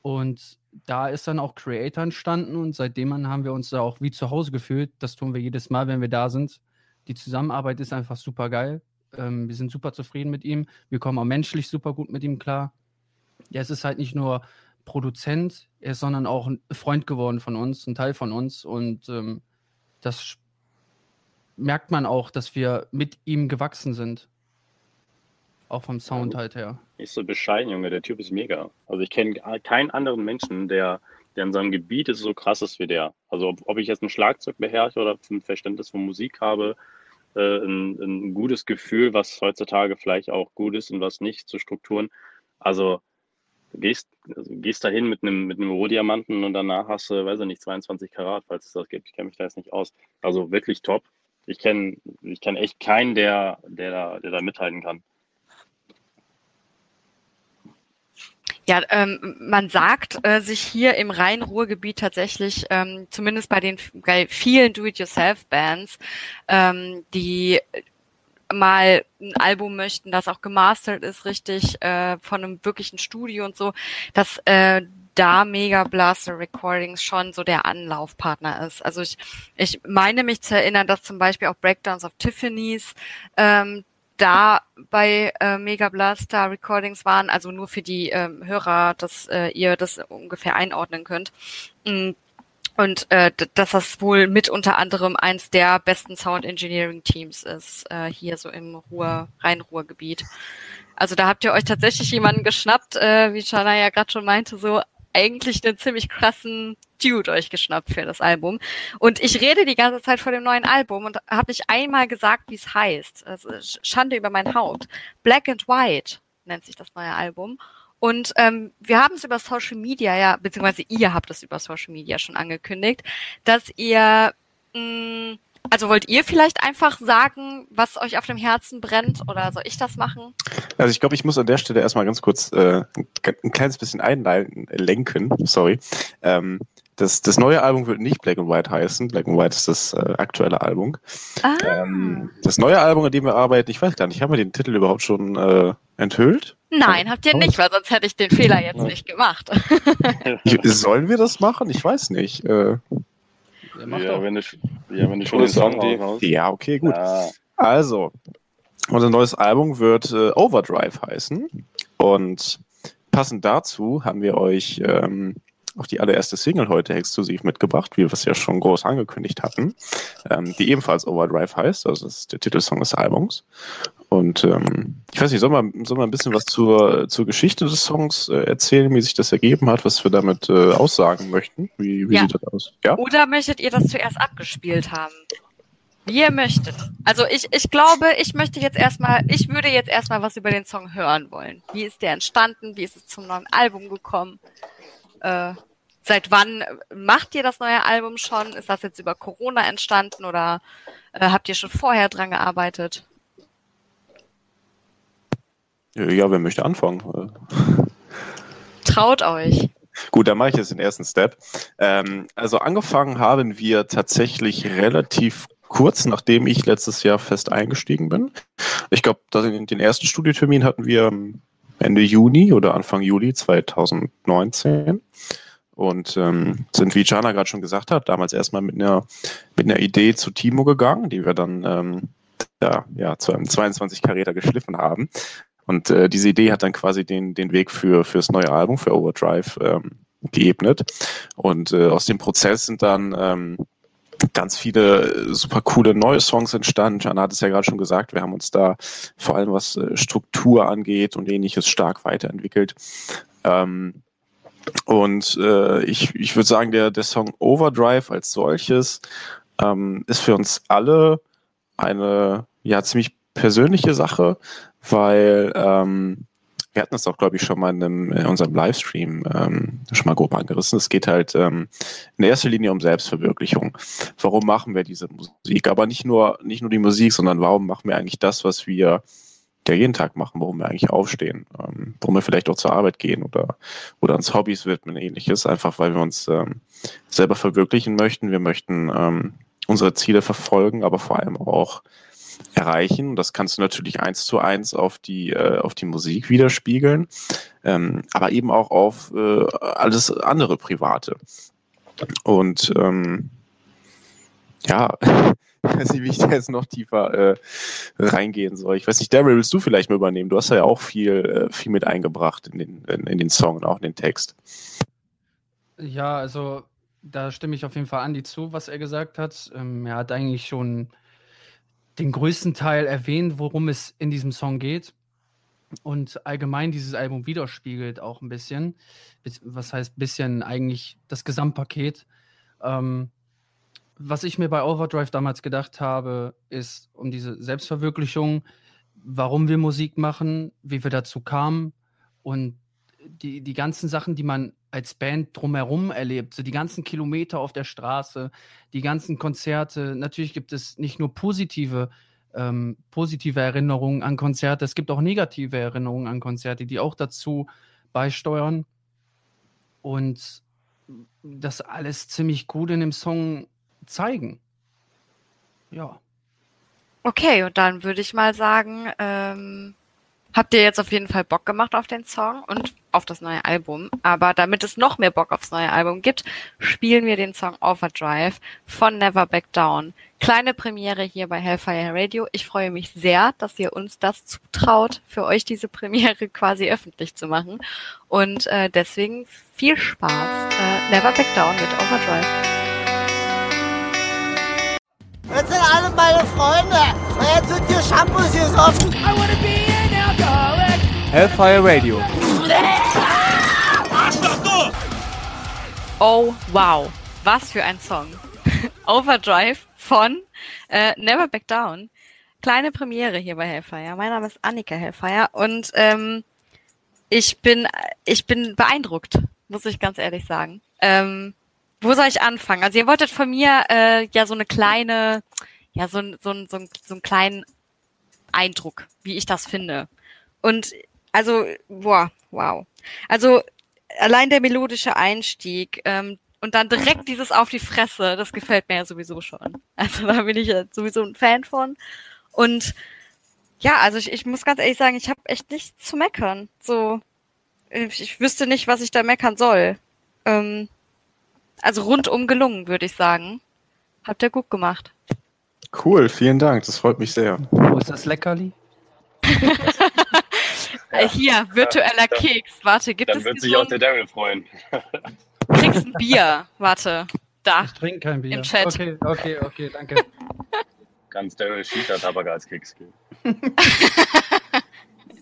Und da ist dann auch Creator entstanden und seitdem haben wir uns da auch wie zu Hause gefühlt. Das tun wir jedes Mal, wenn wir da sind. Die Zusammenarbeit ist einfach super geil. Ähm, wir sind super zufrieden mit ihm. Wir kommen auch menschlich super gut mit ihm klar. Ja, es ist halt nicht nur Produzent, er ist, sondern auch ein Freund geworden von uns, ein Teil von uns. Und ähm, das merkt man auch, dass wir mit ihm gewachsen sind. Auch vom Sound halt her. Nicht so bescheiden, Junge. Der Typ ist mega. Also ich kenne keinen anderen Menschen, der der in seinem Gebiet ist, so krass ist wie der. Also ob, ob ich jetzt ein Schlagzeug beherrsche oder ein Verständnis von Musik habe, äh, ein, ein, gutes Gefühl, was heutzutage vielleicht auch gut ist und was nicht zu Strukturen. Also du gehst, also gehst dahin mit einem, mit einem Rohdiamanten und danach hast du, weiß ich nicht, 22 Karat, falls es das gibt. Ich kenne mich da jetzt nicht aus. Also wirklich top. Ich kenne ich kenn echt keinen, der, der, da, der da mithalten kann. Ja, ähm, man sagt äh, sich hier im Rhein-Ruhr-Gebiet tatsächlich, ähm, zumindest bei den vielen Do-it-yourself-Bands, ähm, die mal ein Album möchten, das auch gemastert ist, richtig, äh, von einem wirklichen Studio und so, dass äh, da Mega Blaster Recordings schon so der Anlaufpartner ist. Also ich, ich meine mich zu erinnern, dass zum Beispiel auch Breakdowns of Tiffany's ähm, da bei äh, Mega Blaster Recordings waren, also nur für die ähm, Hörer, dass äh, ihr das ungefähr einordnen könnt. Mm, und äh, dass das wohl mit unter anderem eins der besten Sound Engineering Teams ist, äh, hier so im Ruhr, Rhein-Ruhr-Gebiet. Also da habt ihr euch tatsächlich jemanden geschnappt, äh, wie Chana ja gerade schon meinte, so eigentlich einen ziemlich krassen Dude euch geschnappt für das Album. Und ich rede die ganze Zeit vor dem neuen Album und habe nicht einmal gesagt, wie es heißt. Also Schande über mein Haupt. Black and White nennt sich das neue Album. Und ähm, wir haben es über Social Media ja, beziehungsweise ihr habt es über Social Media schon angekündigt, dass ihr mh, also wollt ihr vielleicht einfach sagen, was euch auf dem Herzen brennt oder soll ich das machen? Also ich glaube, ich muss an der Stelle erstmal ganz kurz äh, ein kleines bisschen einlenken, sorry. Ähm, das, das neue Album wird nicht Black and White heißen. Black and White ist das äh, aktuelle Album. Ah. Ähm, das neue Album, an dem wir arbeiten, ich weiß gar nicht, haben wir den Titel überhaupt schon äh, enthüllt? Nein, habt ihr nicht, weil sonst hätte ich den Fehler jetzt nicht gemacht. Sollen wir das machen? Ich weiß nicht. Äh, ja, ja wenn du, ja, wenn du schon den Song raus. Ja, okay, gut. Ja. Also, unser neues Album wird äh, Overdrive heißen. Und passend dazu haben wir euch ähm, auch die allererste Single heute exklusiv mitgebracht, wie wir es ja schon groß angekündigt hatten, ähm, die ebenfalls Overdrive heißt. Also das ist der Titelsong des Albums. Und ähm, ich weiß nicht, soll man, soll man ein bisschen was zur, zur Geschichte des Songs äh, erzählen, wie sich das ergeben hat, was wir damit äh, aussagen möchten? Wie, wie ja. sieht das aus? Ja? Oder möchtet ihr das zuerst abgespielt haben? Wie ihr möchtet. Also ich, ich glaube, ich möchte jetzt erstmal, ich würde jetzt erstmal was über den Song hören wollen. Wie ist der entstanden? Wie ist es zum neuen Album gekommen? Äh, seit wann macht ihr das neue Album schon? Ist das jetzt über Corona entstanden oder äh, habt ihr schon vorher dran gearbeitet? Ja, wer möchte anfangen? Traut euch. Gut, dann mache ich jetzt den ersten Step. Ähm, also angefangen haben wir tatsächlich relativ kurz, nachdem ich letztes Jahr fest eingestiegen bin. Ich glaube, den ersten Studiotermin hatten wir Ende Juni oder Anfang Juli 2019 und ähm, sind, wie Jana gerade schon gesagt hat, damals erstmal mit einer, mit einer Idee zu Timo gegangen, die wir dann ähm, ja, ja, zu einem 22 Karäter geschliffen haben. Und äh, diese Idee hat dann quasi den, den Weg für fürs neue Album, für Overdrive, ähm, geebnet. Und äh, aus dem Prozess sind dann ähm, ganz viele super coole neue Songs entstanden. Jana hat es ja gerade schon gesagt, wir haben uns da vor allem was äh, Struktur angeht und ähnliches stark weiterentwickelt. Ähm, und äh, ich, ich würde sagen, der, der Song Overdrive als solches ähm, ist für uns alle eine ja ziemlich persönliche Sache, weil ähm, wir hatten das auch, glaube ich, schon mal in, einem, in unserem Livestream ähm, schon mal grob angerissen. Es geht halt ähm, in erster Linie um Selbstverwirklichung. Warum machen wir diese Musik? Aber nicht nur, nicht nur die Musik, sondern warum machen wir eigentlich das, was wir ja jeden Tag machen, warum wir eigentlich aufstehen, ähm, warum wir vielleicht auch zur Arbeit gehen oder, oder uns Hobbys widmen, ähnliches, einfach weil wir uns ähm, selber verwirklichen möchten. Wir möchten ähm, unsere Ziele verfolgen, aber vor allem auch erreichen. Das kannst du natürlich eins zu eins auf die, äh, auf die Musik widerspiegeln, ähm, aber eben auch auf äh, alles andere Private. Und ähm, ja, weiß nicht, wie ich da jetzt noch tiefer äh, reingehen soll. Ich weiß nicht, Daryl, willst du vielleicht mal übernehmen? Du hast ja auch viel, äh, viel mit eingebracht in den, in, in den Song und auch in den Text. Ja, also da stimme ich auf jeden Fall Andi zu, was er gesagt hat. Ähm, er hat eigentlich schon den größten Teil erwähnt, worum es in diesem Song geht. und allgemein dieses Album widerspiegelt auch ein bisschen. Bis- Was heißt bisschen eigentlich das Gesamtpaket. Ähm, was ich mir bei Overdrive damals gedacht habe, ist um diese Selbstverwirklichung, warum wir Musik machen, wie wir dazu kamen und die, die ganzen Sachen, die man als Band drumherum erlebt, so die ganzen Kilometer auf der Straße, die ganzen Konzerte. Natürlich gibt es nicht nur positive, ähm, positive Erinnerungen an Konzerte, es gibt auch negative Erinnerungen an Konzerte, die auch dazu beisteuern. Und das alles ziemlich gut in dem Song zeigen. Ja. Okay, und dann würde ich mal sagen, ähm, habt ihr jetzt auf jeden Fall Bock gemacht auf den Song und auf das neue Album. Aber damit es noch mehr Bock aufs neue Album gibt, spielen wir den Song Overdrive von Never Back Down. Kleine Premiere hier bei Hellfire Radio. Ich freue mich sehr, dass ihr uns das zutraut, für euch diese Premiere quasi öffentlich zu machen. Und äh, deswegen viel Spaß. Äh, Never Back Down mit Overdrive. Jetzt sind alle meine Freunde. Und jetzt sind hier Shampoos gesoffen. Hellfire Radio. Oh, wow. Was für ein Song. Overdrive von äh, Never Back Down. Kleine Premiere hier bei Hellfire. Mein Name ist Annika Hellfire und ähm, ich bin ich bin beeindruckt, muss ich ganz ehrlich sagen. Ähm, wo soll ich anfangen? Also ihr wolltet von mir äh, ja so eine kleine, ja so, so, so, so einen kleinen Eindruck, wie ich das finde. Und also, boah, wow. Also allein der melodische Einstieg ähm, und dann direkt dieses auf die Fresse, das gefällt mir ja sowieso schon. Also da bin ich ja sowieso ein Fan von. Und ja, also ich, ich muss ganz ehrlich sagen, ich habe echt nichts zu meckern. So, ich, ich wüsste nicht, was ich da meckern soll. Ähm, also rundum gelungen, würde ich sagen. Habt ihr gut gemacht. Cool, vielen Dank. Das freut mich sehr. Wo ist das Leckerli? Äh, hier, virtueller Keks. Warte, gibt Dann es wird hier sich so auch der Daryl freuen. kriegst ein Bier. Warte, da. Ich trinke kein Bier. Im Chat. Okay, okay, okay, danke. Ganz Daryl Cheater Tabak als Keks geben.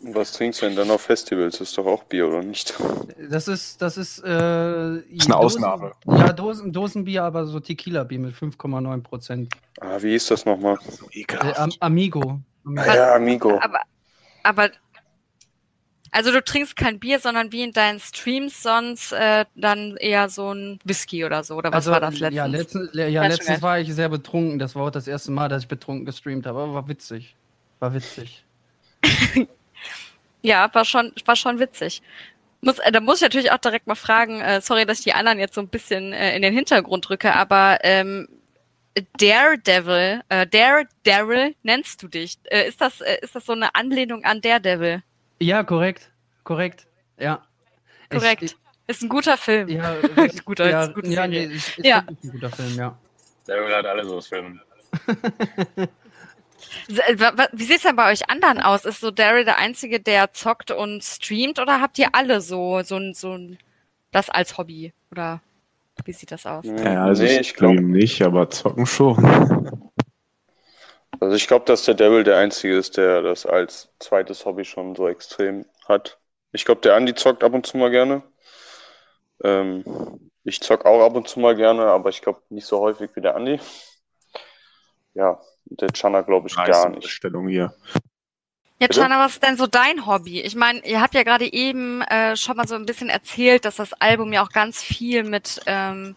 Was trinkst du denn dann auf Festivals? Ist doch auch Bier, oder nicht? Das ist, das ist, äh, ist eine Ausnahme. Ja, Dosen, Dosenbier, aber so Tequila-Bier mit 5,9 Prozent. Ah, wie ist das nochmal? So Äh, ekelhaft. Am Amigo. Ah, ja, Amigo. Aber, aber, also du trinkst kein Bier, sondern wie in deinen Streams sonst äh, dann eher so ein Whisky oder so. Oder was war das letztens? Ja, letztens, ja, letztens war ich sehr betrunken. Das war auch das erste Mal, dass ich betrunken gestreamt habe. Aber war witzig. War witzig. Ja, war schon, war schon witzig. Muss, äh, da muss ich natürlich auch direkt mal fragen, äh, sorry, dass ich die anderen jetzt so ein bisschen äh, in den Hintergrund drücke, aber ähm, Daredevil, äh, Dare, Daryl nennst du dich. Äh, ist, das, äh, ist das so eine Anlehnung an Daredevil? Ja, korrekt. Korrekt. Ja. Ich- Korrekt. ist ein guter Film. Ich, ja, Nicht guter, ja, ist ja, nee, ist, ist Ja. wirklich ein guter Film, ja. Daryl hat alles aus Filmen. Wie sieht's denn bei euch anderen aus? Ist so Daryl der Einzige, der zockt und streamt oder habt ihr alle so, so, ein- so ein, das als Hobby? Oder wie sieht das aus? Ja, also nee, ich ich glaube, nicht, aber zocken schon. Also ich glaube, dass der Devil der Einzige ist, der das als zweites Hobby schon so extrem hat. Ich glaube, der Andi zockt ab und zu mal gerne. Ähm, ich zock auch ab und zu mal gerne, aber ich glaube nicht so häufig wie der Andi. Ja, der Chana glaube ich gar Nice nicht. Stellung hier. Ja? Chana, was ist denn so dein Hobby? Ich meine, ihr habt ja gerade eben äh, schon mal so ein bisschen erzählt, dass das Album ja auch ganz viel mit, ähm,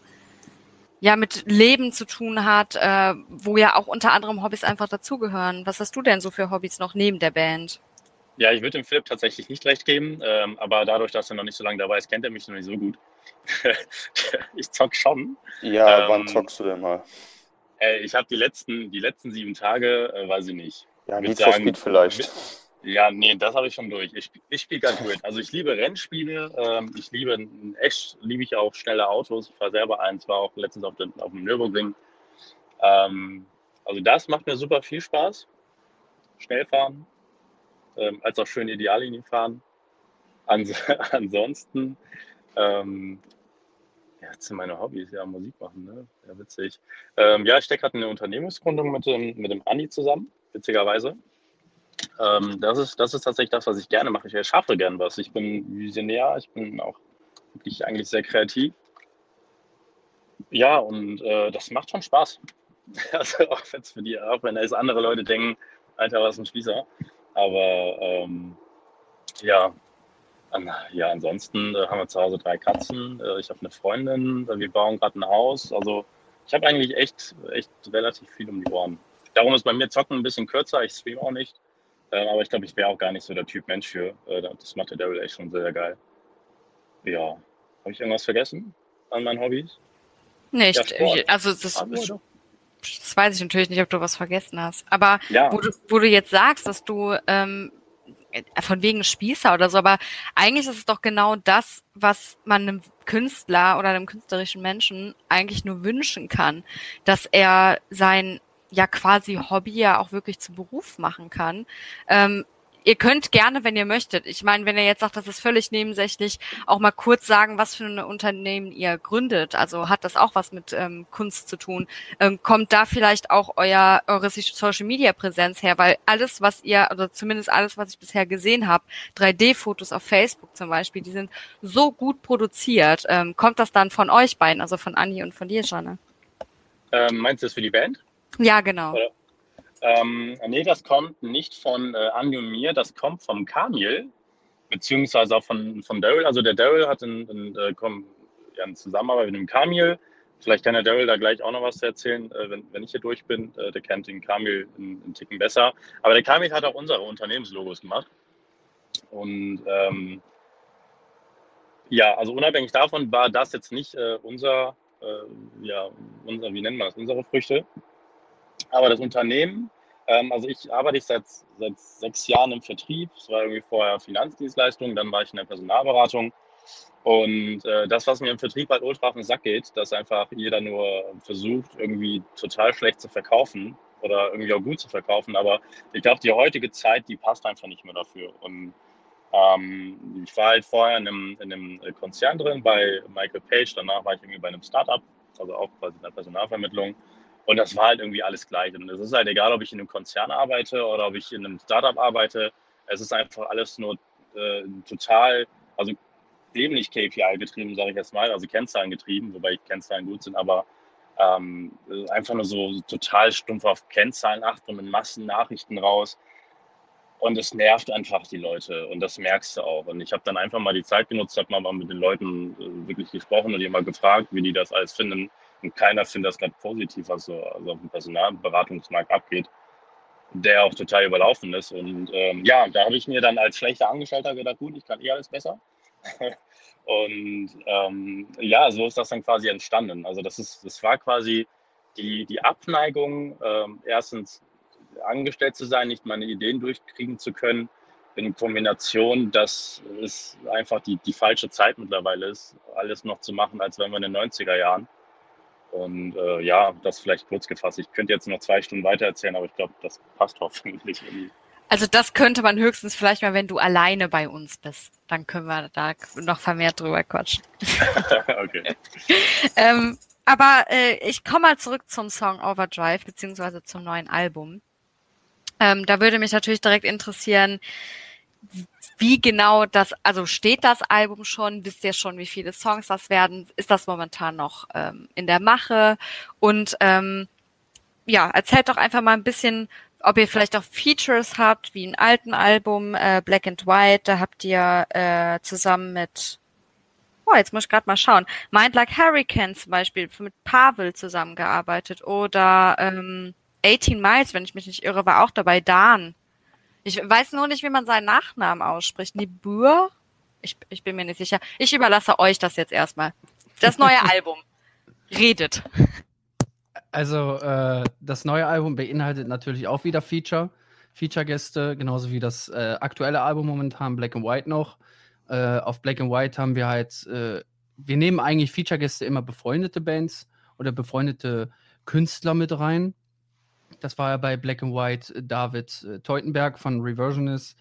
ja, mit Leben zu tun hat, äh, wo ja auch unter anderem Hobbys einfach dazugehören. Was hast du denn so für Hobbys noch neben der Band? Ja, ich würde dem Philipp tatsächlich nicht recht geben, ähm, aber dadurch, dass er noch nicht so lange dabei ist, kennt er mich noch nicht so gut. ich zock schon. Ja, Ähm, wann zockst du denn mal? Äh, ich habe die letzten, die letzten sieben Tage, äh, weiß ich nicht. Ja, Need for Speed vielleicht. Ja, nee, das habe ich schon durch. Ich, ich spiele ganz gut. Also ich liebe Rennspiele. Ähm, ich liebe echt, liebe ich auch schnelle Autos. Ich war selber eins, war auch letztens auf, dem auf dem Nürburgring. Ähm, also das macht mir super viel Spaß. Schnell fahren, ähm, als auch schön Ideallinien fahren. Ans ansonsten, ähm, ja, das sind meine Hobbys, ja, Musik machen, ne? Ja, witzig. Ähm, ja, ich stecke gerade in eine Unternehmensgründung mit dem, mit dem Andi zusammen, witzigerweise. Ähm, das, ist, das ist tatsächlich das, was ich gerne mache. Ich erschaffe gern was. Ich bin Visionär, ich bin auch wirklich eigentlich sehr kreativ. Ja, und äh, das macht schon Spaß. Also auch, wenn's für die, auch wenn es andere Leute denken, Alter, was ein Spießer. Aber ähm, ja, ja, ansonsten äh, haben wir zu Hause drei Katzen. Äh, ich habe eine Freundin, wir bauen gerade ein Haus. Also ich habe eigentlich echt, echt relativ viel um die Ohren. Darum ist bei mir Zocken ein bisschen kürzer. Ich streame auch nicht. Äh, aber ich glaube, ich wäre auch gar nicht so der Typ Mensch für. Äh, das macht der Devil echt schon sehr, sehr geil. Ja. Habe ich irgendwas vergessen an meinen Hobbys? Nicht. Ja, also das, doch. das weiß ich natürlich nicht, ob du was vergessen hast. Aber Ja. wo, du, wo du jetzt sagst, dass du ähm, von wegen Spießer oder so, aber eigentlich ist es doch genau das, was man einem Künstler oder einem künstlerischen Menschen eigentlich nur wünschen kann, dass er sein ja quasi Hobby ja auch wirklich zu Beruf machen kann. Ähm, ihr könnt gerne, wenn ihr möchtet, ich meine, wenn ihr jetzt sagt, das ist völlig nebensächlich, auch mal kurz sagen, was für ein Unternehmen ihr gründet. Also hat das auch was mit ähm, Kunst zu tun? Ähm, kommt da vielleicht auch euer eure Social Media Präsenz her? Weil alles, was ihr, oder zumindest alles, was ich bisher gesehen habe, 3D-Fotos auf Facebook zum Beispiel, die sind so gut produziert. Ähm, kommt das dann von euch beiden, also von Anni und von dir, Janne? Ähm, meinst du das für die Band? Ja, genau. Oder? Ähm, nee, das kommt nicht von äh, Andi und mir, das kommt vom Kamil, beziehungsweise auch von, von Daryl. Also der Daryl hat in, in, äh, komm, ja, eine Zusammenarbeit mit dem Kamil. Vielleicht kann der Daryl da gleich auch noch was erzählen, äh, wenn, wenn ich hier durch bin. Äh, der kennt den Kamil einen, Ticken besser. Aber der Kamil hat auch unsere Unternehmenslogos gemacht. Und ähm, ja, also unabhängig davon war das jetzt nicht äh, unser, äh, ja, unser, wie nennt man das, unsere Früchte. Aber das Unternehmen, ähm, also ich arbeite seit, seit sechs Jahren im Vertrieb. Es war irgendwie vorher Finanzdienstleistung, dann war ich in der Personalberatung. Und äh, das, was mir im Vertrieb halt ultra auf den Sack geht, dass einfach jeder nur versucht, irgendwie total schlecht zu verkaufen oder irgendwie auch gut zu verkaufen. Aber ich glaube, die heutige Zeit, die passt einfach nicht mehr dafür. Und ähm, ich war halt vorher in einem, in einem Konzern drin bei Michael Page, danach war ich irgendwie bei einem Startup, also auch quasi in der Personalvermittlung. Und das war halt irgendwie alles gleich. Und es ist halt egal, ob ich in einem Konzern arbeite oder ob ich in einem Startup arbeite. Es ist einfach alles nur äh, total, also dämlich KPI getrieben, sage ich jetzt mal, also Kennzahlen getrieben, wobei Kennzahlen gut sind, aber ähm, einfach nur so total stumpf auf Kennzahlen achten und mit Massennachrichten raus. Und es nervt einfach die Leute und das merkst du auch. Und ich habe dann einfach mal die Zeit genutzt, habe mal mit den Leuten äh, wirklich gesprochen und die mal gefragt, wie die das alles finden. Und keiner findet das gerade positiv, was so also auf dem Personalberatungsmarkt abgeht, der auch total überlaufen ist. Und ähm, ja, da habe ich mir dann als schlechter Angestellter gedacht, gut, ich kann eh alles besser. und ähm, ja, so ist das dann quasi entstanden. Also das ist, das war quasi die, die Abneigung, ähm, erstens angestellt zu sein, nicht meine Ideen durchkriegen zu können, in Kombination, dass es einfach die, die falsche Zeit mittlerweile ist, alles noch zu machen, als wenn wir in den 90er Jahren. Und äh, ja, das vielleicht kurz gefasst. Ich könnte jetzt noch zwei Stunden weiter erzählen, aber ich glaube, das passt hoffentlich. irgendwie. Also das könnte man höchstens vielleicht mal, wenn du alleine bei uns bist. Dann können wir da noch vermehrt drüber quatschen. okay. ähm, aber äh, ich komme mal zurück zum Song Overdrive, beziehungsweise zum neuen Album. Ähm, da würde mich natürlich direkt interessieren, wie genau das, also steht das Album schon? Wisst ihr schon, wie viele Songs das werden? Ist das momentan noch ähm, in der Mache? Und ähm, ja, erzählt doch einfach mal ein bisschen, ob ihr vielleicht auch Features habt, wie ein alten Album, äh, Black and White, da habt ihr äh, zusammen mit, oh, jetzt muss ich gerade mal schauen, Mind Like Hurricane zum Beispiel, mit Pavel zusammengearbeitet oder ähm, 18 Miles, wenn ich mich nicht irre, war auch dabei, Dan. Ich weiß nur nicht, wie man seinen Nachnamen ausspricht. Nibur? Ich, ich bin mir nicht sicher. Ich überlasse euch das jetzt erstmal. Das neue Album. Redet. Also, äh, das neue Album beinhaltet natürlich auch wieder Feature, Feature-Gäste, genauso wie das äh, aktuelle Album momentan, Black and White noch. Äh, auf Black and White haben wir halt, äh, wir nehmen eigentlich Feature-Gäste immer befreundete Bands oder befreundete Künstler mit rein. Das war ja bei Black and White äh, David äh, Teutenberg von Reversionist,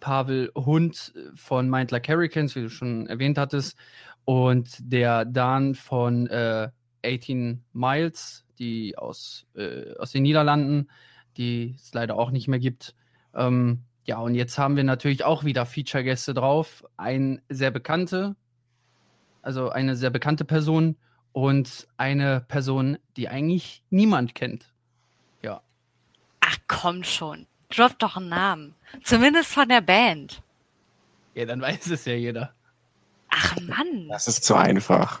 Pavel Hund von Mind Like Hurricanes, wie du schon erwähnt hattest, und der Dan von äh, 18 Miles, die aus, äh, aus den Niederlanden, die es leider auch nicht mehr gibt. Ähm, ja, und jetzt haben wir natürlich auch wieder Feature-Gäste drauf. Ein sehr bekannte, also eine sehr bekannte Person und eine Person, die eigentlich niemand kennt. Komm schon. Drop doch einen Namen. Zumindest von der Band. Ja, dann weiß es ja jeder. Ach Mann. Das ist zu einfach.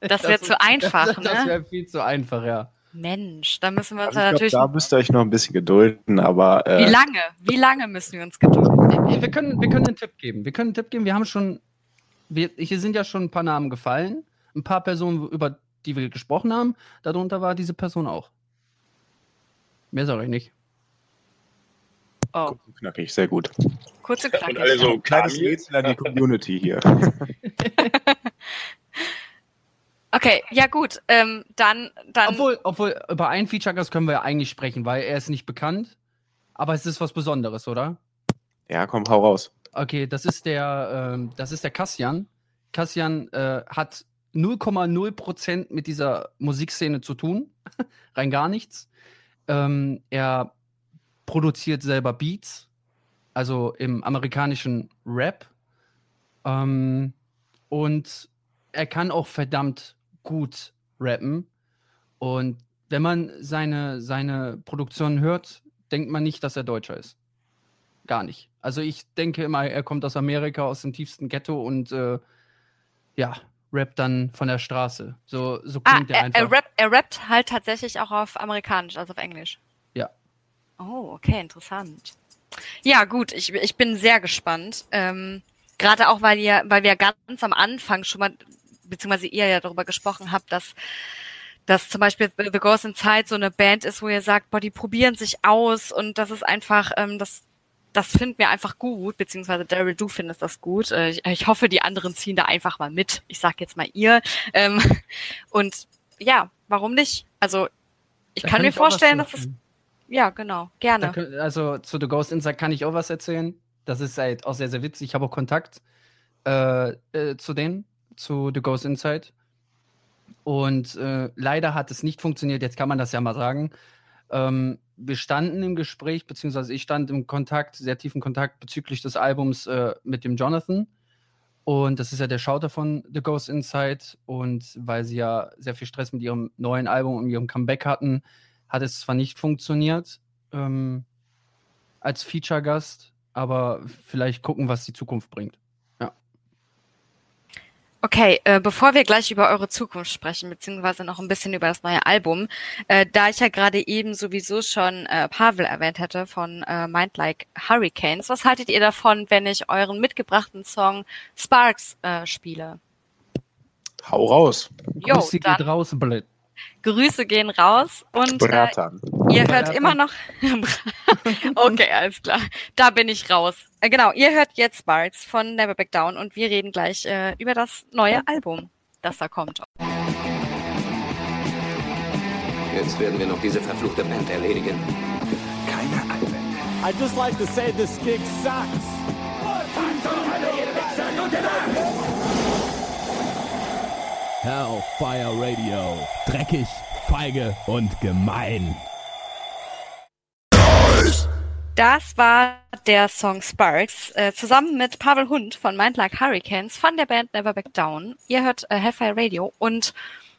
Das wäre zu einfach, das, Das ne? wäre viel zu einfach, ja. Mensch, da müssen wir uns Also ja ich natürlich. glaube, da müsst ihr euch noch ein bisschen gedulden, aber äh, Wie lange? Wie lange müssen wir uns gedulden? Wir können, wir können einen Tipp geben. Wir können einen Tipp geben. Wir haben schon, wir, hier sind ja schon ein paar Namen gefallen. Ein paar Personen, über die wir gesprochen haben. Darunter war diese Person auch. Mehr sage ich nicht. Oh, knackig, sehr gut. kurz und Und knackig. alle so, Kleines? Rätsel an die Community hier. Okay, ja gut. Ähm, dann, dann. Obwohl, obwohl, über einen Feature-Gast können wir ja eigentlich sprechen, weil er ist nicht bekannt. Aber es ist was Besonderes, oder? Ja, komm, hau raus. Okay, das ist der, ähm, das ist der Kassian. Kassian äh, hat 0,0% mit dieser Musikszene zu tun. Rein gar nichts. Ähm, er produziert selber Beats, also im amerikanischen Rap. Ähm, und er kann auch verdammt gut rappen. Und wenn man seine, seine Produktion hört, denkt man nicht, dass er Deutscher ist. Gar nicht. Also ich denke immer, er kommt aus Amerika, aus dem tiefsten Ghetto und äh, ja, rappt dann von der Straße. So, so ah, klingt er er, einfach. er, rappt, er rappt halt tatsächlich auch auf Amerikanisch, also auf Englisch. Oh, okay, interessant. Ja, gut, ich, ich bin sehr gespannt. Ähm, Gerade auch, weil ihr, weil wir ganz am Anfang schon mal, beziehungsweise ihr ja darüber gesprochen habt, dass dass zum Beispiel The Ghost Inside so eine Band ist, wo ihr sagt, boah, die probieren sich aus und das ist einfach, ähm, das, das finden wir einfach gut, beziehungsweise Daryl, du findest das gut. Äh, ich, ich hoffe, die anderen ziehen da einfach mal mit. Ich sag jetzt mal ihr. Ähm, und ja, warum nicht? Also ich Da kann mir vorstellen, dass es, erzählen. Ja, genau, gerne. könnt- also zu The Ghost Inside kann ich auch was erzählen. Das ist halt auch sehr, sehr witzig. Ich habe auch Kontakt äh, äh, zu denen, zu The Ghost Inside. Und äh, leider hat es nicht funktioniert. Jetzt kann man das ja mal sagen. Ähm, wir standen im Gespräch, beziehungsweise ich stand im Kontakt, sehr tiefen Kontakt bezüglich des Albums äh, mit dem Jonathan. Und das ist ja der Schauter von The Ghost Inside. Und weil sie ja sehr viel Stress mit ihrem neuen Album und ihrem Comeback hatten, hat es zwar nicht funktioniert ähm, als Feature-Gast, aber vielleicht gucken, was die Zukunft bringt. Okay, äh, bevor wir gleich über eure Zukunft sprechen, beziehungsweise noch ein bisschen über das neue Album, äh, da ich ja gerade eben sowieso schon äh, Pavel erwähnt hatte von äh, Mind Like Hurricanes, was haltet ihr davon, wenn ich euren mitgebrachten Song Sparks äh, spiele? Hau raus. Jo, Grüße dann geht raus, Blöd. Grüße gehen raus und äh, ihr hört Bratan. immer noch. okay, alles klar. Da bin ich raus. Äh, genau, ihr hört jetzt Sparks von Never Back Down und wir reden gleich äh, über das neue Album, das da kommt. Jetzt werden wir noch diese verfluchte Band erledigen. Keine Einwände. I'd just like to say this gig sucks. Hellfire Radio. Dreckig, feige und gemein. Das war der Song Sparks, äh, zusammen mit Pavel Hund von Mind Like Hurricanes von der Band Never Back Down. Ihr hört äh, Hellfire Radio und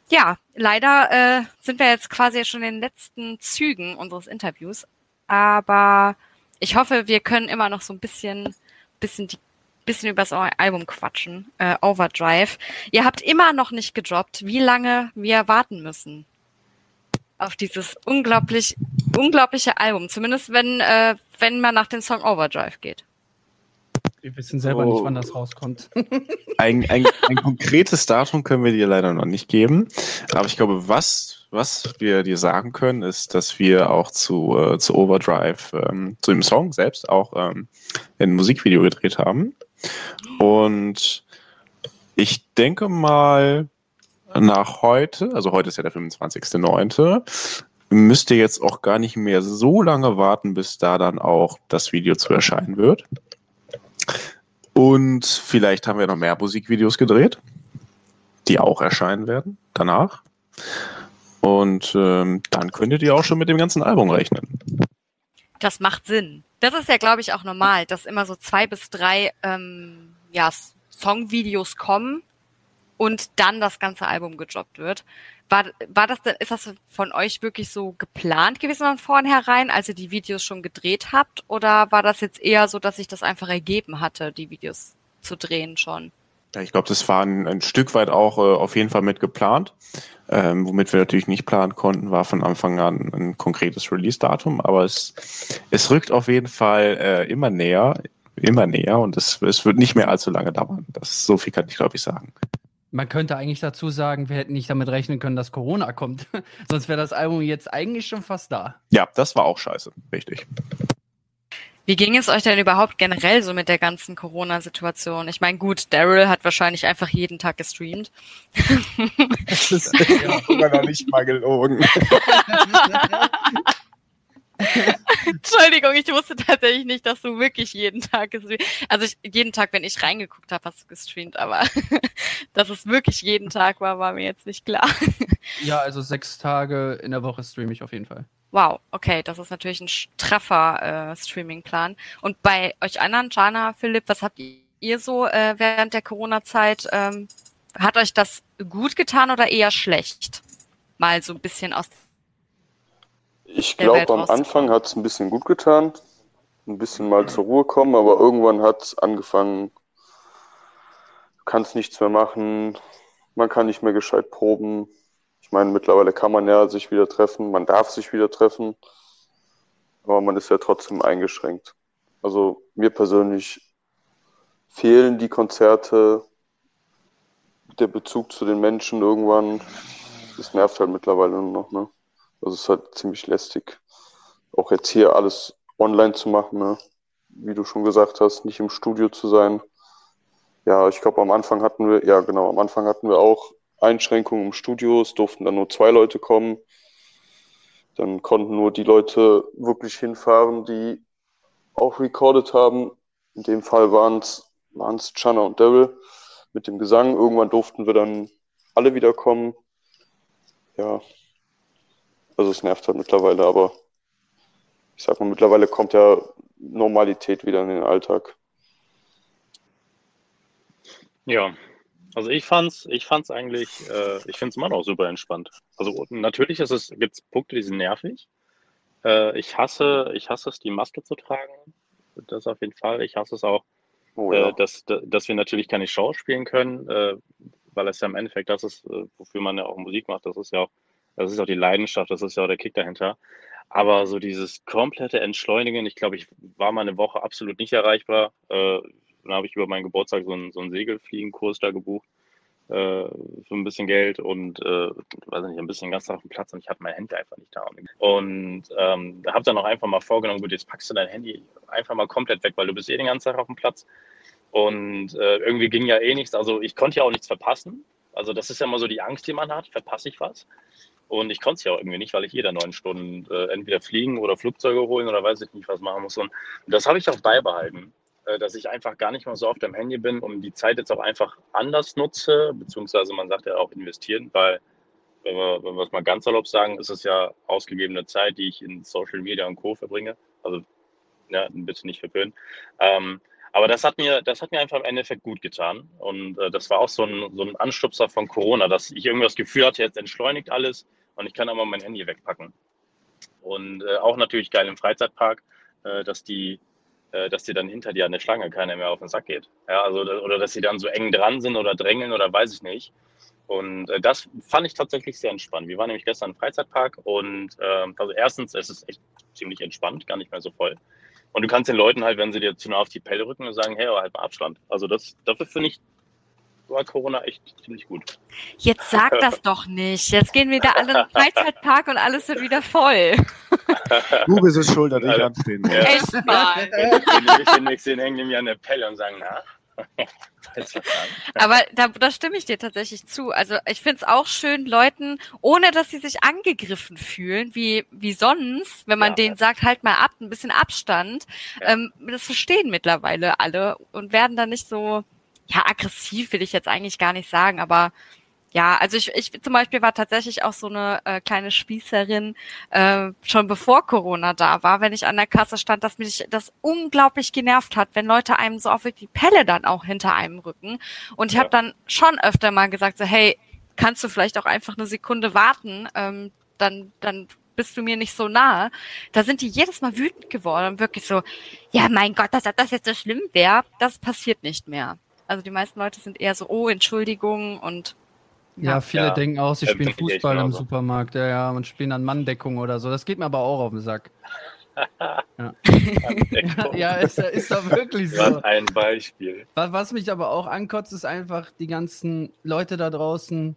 ja, leider äh, sind wir jetzt quasi schon in den letzten Zügen unseres Interviews, aber ich hoffe, wir können immer noch so ein bisschen, bisschen die bisschen über das Album quatschen, äh, Overdrive. Ihr habt immer noch nicht gedroppt, wie lange wir warten müssen auf dieses unglaublich, unglaubliche Album. Zumindest wenn, äh, wenn man nach dem Song Overdrive geht. Wir wissen selber Oh. nicht, wann das rauskommt. Ein, ein, ein konkretes Datum können wir dir leider noch nicht geben. Aber ich glaube, was, was wir dir sagen können, ist, dass wir auch zu, äh, zu Overdrive, ähm, zu dem Song selbst auch ähm, ein Musikvideo gedreht haben. Und ich denke mal, nach heute, also heute ist ja der 25.09., müsst ihr jetzt auch gar nicht mehr so lange warten, bis da dann auch das Video zu erscheinen wird. Und vielleicht haben wir noch mehr Musikvideos gedreht, die auch erscheinen werden danach. Und ähm, dann könntet ihr auch schon mit dem ganzen Album rechnen. Das macht Sinn. Das ist ja, glaube ich, auch normal, dass immer so zwei bis drei ähm, ja, Songvideos kommen und dann das ganze Album gejobbt wird. War, war das denn, ist das von euch wirklich so geplant gewesen von vornherein, als ihr die Videos schon gedreht habt? Oder war das jetzt eher so, dass sich das einfach ergeben hatte, die Videos zu drehen schon? Ich glaube, das war ein, ein, Stück weit auch äh, auf jeden Fall mit geplant. Ähm, womit wir natürlich nicht planen konnten, war von Anfang an ein konkretes Release-Datum, aber es, es rückt auf jeden Fall äh, immer näher, immer näher und es, es wird nicht mehr allzu lange dauern. Das, so viel kann ich, glaube ich, sagen. Man könnte eigentlich dazu sagen, wir hätten nicht damit rechnen können, dass Corona kommt. Sonst wäre das Album jetzt eigentlich schon fast da. Ja, das war auch scheiße, richtig. Wie ging es euch denn überhaupt generell so mit der ganzen Corona-Situation? Ich meine, gut, Daryl hat wahrscheinlich einfach jeden Tag gestreamt. Das ist ja sogar noch nicht mal gelogen. Entschuldigung, ich wusste tatsächlich nicht, dass du wirklich jeden Tag gestreamt Also ich, jeden Tag, wenn ich reingeguckt habe, hast du gestreamt, aber dass es wirklich jeden Tag war, war mir jetzt nicht klar. Ja, also sechs Tage in der Woche streame ich auf jeden Fall. Wow, okay, das ist natürlich ein straffer äh, Streamingplan. Und bei euch anderen, Jana, Philipp, was habt ihr so äh, während der Corona-Zeit? Ähm, hat euch das gut getan oder eher schlecht? Mal so ein bisschen aus. Ich glaube, am Anfang hat es ein bisschen gut getan, ein bisschen mal zur Ruhe kommen, aber irgendwann hat es angefangen, du kannst nichts mehr machen, man kann nicht mehr gescheit proben, ich meine, mittlerweile kann man ja sich wieder treffen, man darf sich wieder treffen, aber man ist ja trotzdem eingeschränkt. Also mir persönlich fehlen die Konzerte, der Bezug zu den Menschen irgendwann. Das nervt halt mittlerweile nur noch, ne? Also es ist halt ziemlich lästig. Auch jetzt hier alles online zu machen, ne? Wie du schon gesagt hast, nicht im Studio zu sein. Ja, ich glaube, am Anfang hatten wir, ja genau, am Anfang hatten wir auch Einschränkungen im Studio. Es durften dann nur zwei Leute kommen. Dann konnten nur die Leute wirklich hinfahren, die auch recorded haben. In dem Fall waren es Chana und Daryl mit dem Gesang. Irgendwann durften wir dann alle wieder kommen. Ja, also es nervt halt mittlerweile, aber ich sag mal, mittlerweile kommt ja Normalität wieder in den Alltag. Ja, also ich fand's, ich fand's eigentlich, äh, ich finde es immer noch super entspannt. Also natürlich ist es, gibt's Punkte, die sind nervig. Äh, ich hasse, ich hasse es, die Maske zu tragen. Das auf jeden Fall. Ich hasse es auch, oh, ja. äh, dass, dass wir natürlich keine Show spielen können, äh, weil es ja im Endeffekt das ist, äh, wofür man ja auch Musik macht. Das ist ja auch, das ist auch die Leidenschaft, das ist ja auch der Kick dahinter. Aber so dieses komplette Entschleunigen, ich glaube, ich war mal eine Woche absolut nicht erreichbar. Dann habe ich über meinen Geburtstag so einen, so einen Segelfliegenkurs da gebucht äh, für ein bisschen Geld und äh, weiß nicht, ein bisschen ganz auf dem Platz und ich hatte mein Handy einfach nicht da. Und ähm, habe dann auch einfach mal vorgenommen, gut, jetzt packst du dein Handy einfach mal komplett weg, weil du bist eh den ganzen Tag auf dem Platz. Und äh, irgendwie ging ja eh nichts. Also ich konnte ja auch nichts verpassen. Also das ist ja immer so die Angst, die man hat, verpasse ich was. Und ich konnte es ja auch irgendwie nicht, weil ich jeder neun Stunden äh, entweder fliegen oder Flugzeuge holen oder weiß ich nicht, was machen muss. Und das habe ich auch beibehalten. Äh, dass ich einfach gar nicht mal so auf dem Handy bin und die Zeit jetzt auch einfach anders nutze, beziehungsweise man sagt ja auch investieren, weil, wenn wir, wenn wir es mal ganz salopp sagen, ist es ja ausgegebene Zeit, die ich in Social Media und Co. verbringe. Also, ja, bitte nicht verpönen. Ähm, aber das hat mir, das hat mir einfach im Endeffekt gut getan. Und äh, das war auch so ein, so ein Anstupser von Corona, dass ich irgendwie das Gefühl hatte, jetzt entschleunigt alles und ich kann aber mein Handy wegpacken. Und äh, auch natürlich geil im Freizeitpark, äh, dass die dass dir dann hinter dir an der Schlange keiner mehr auf den Sack geht. Ja, also, oder dass sie dann so eng dran sind oder drängeln oder weiß ich nicht. Und äh, das fand ich tatsächlich sehr entspannt. Wir waren nämlich gestern im Freizeitpark und äh, also erstens, es ist echt ziemlich entspannt, gar nicht mehr so voll. Und du kannst den Leuten halt, wenn sie dir zu nah auf die Pelle rücken und sagen, hey, aber halt mal Abstand. Also das, dafür finde ich, war Corona echt ziemlich gut. Jetzt sag das doch nicht. Jetzt gehen wieder alle in den Freizeitpark und alles wird wieder voll. Google ist schuld, dass ich anstehen Ja. Echt mal. Ich nächsten hängen nämlich an der Pelle und sagen, na, aber da, da stimme ich dir tatsächlich zu. Also ich finde es auch schön, Leuten, ohne dass sie sich angegriffen fühlen, wie, wie sonst, wenn man ja, denen sagt, halt mal ab, ein bisschen Abstand. Ja. Ähm, das verstehen mittlerweile alle und werden dann nicht so, ja, aggressiv will ich jetzt eigentlich gar nicht sagen, aber Ja, also ich, ich zum Beispiel war tatsächlich auch so eine äh, kleine Spießerin, äh, schon bevor Corona da war, wenn ich an der Kasse stand, dass mich das unglaublich genervt hat, wenn Leute einem so auf die Pelle dann auch hinter einem rücken. Und ich Ja. habe dann schon öfter mal gesagt, so, hey, kannst du vielleicht auch einfach eine Sekunde warten, ähm, dann, dann bist du mir nicht so nahe. Da sind die jedes Mal wütend geworden und wirklich so, ja, mein Gott, dass das jetzt so schlimm wäre, das passiert nicht mehr. Also die meisten Leute sind eher so, oh, Entschuldigung und Ja, viele Ja, denken auch, sie ähm, spielen Fußball im. Supermarkt, ja, ja, und spielen dann Manndeckung oder so. Das geht mir aber auch auf den Sack. Ja, ja ist, ist doch wirklich so. Was ein Beispiel. Was, was mich aber auch ankotzt, ist einfach die ganzen Leute da draußen,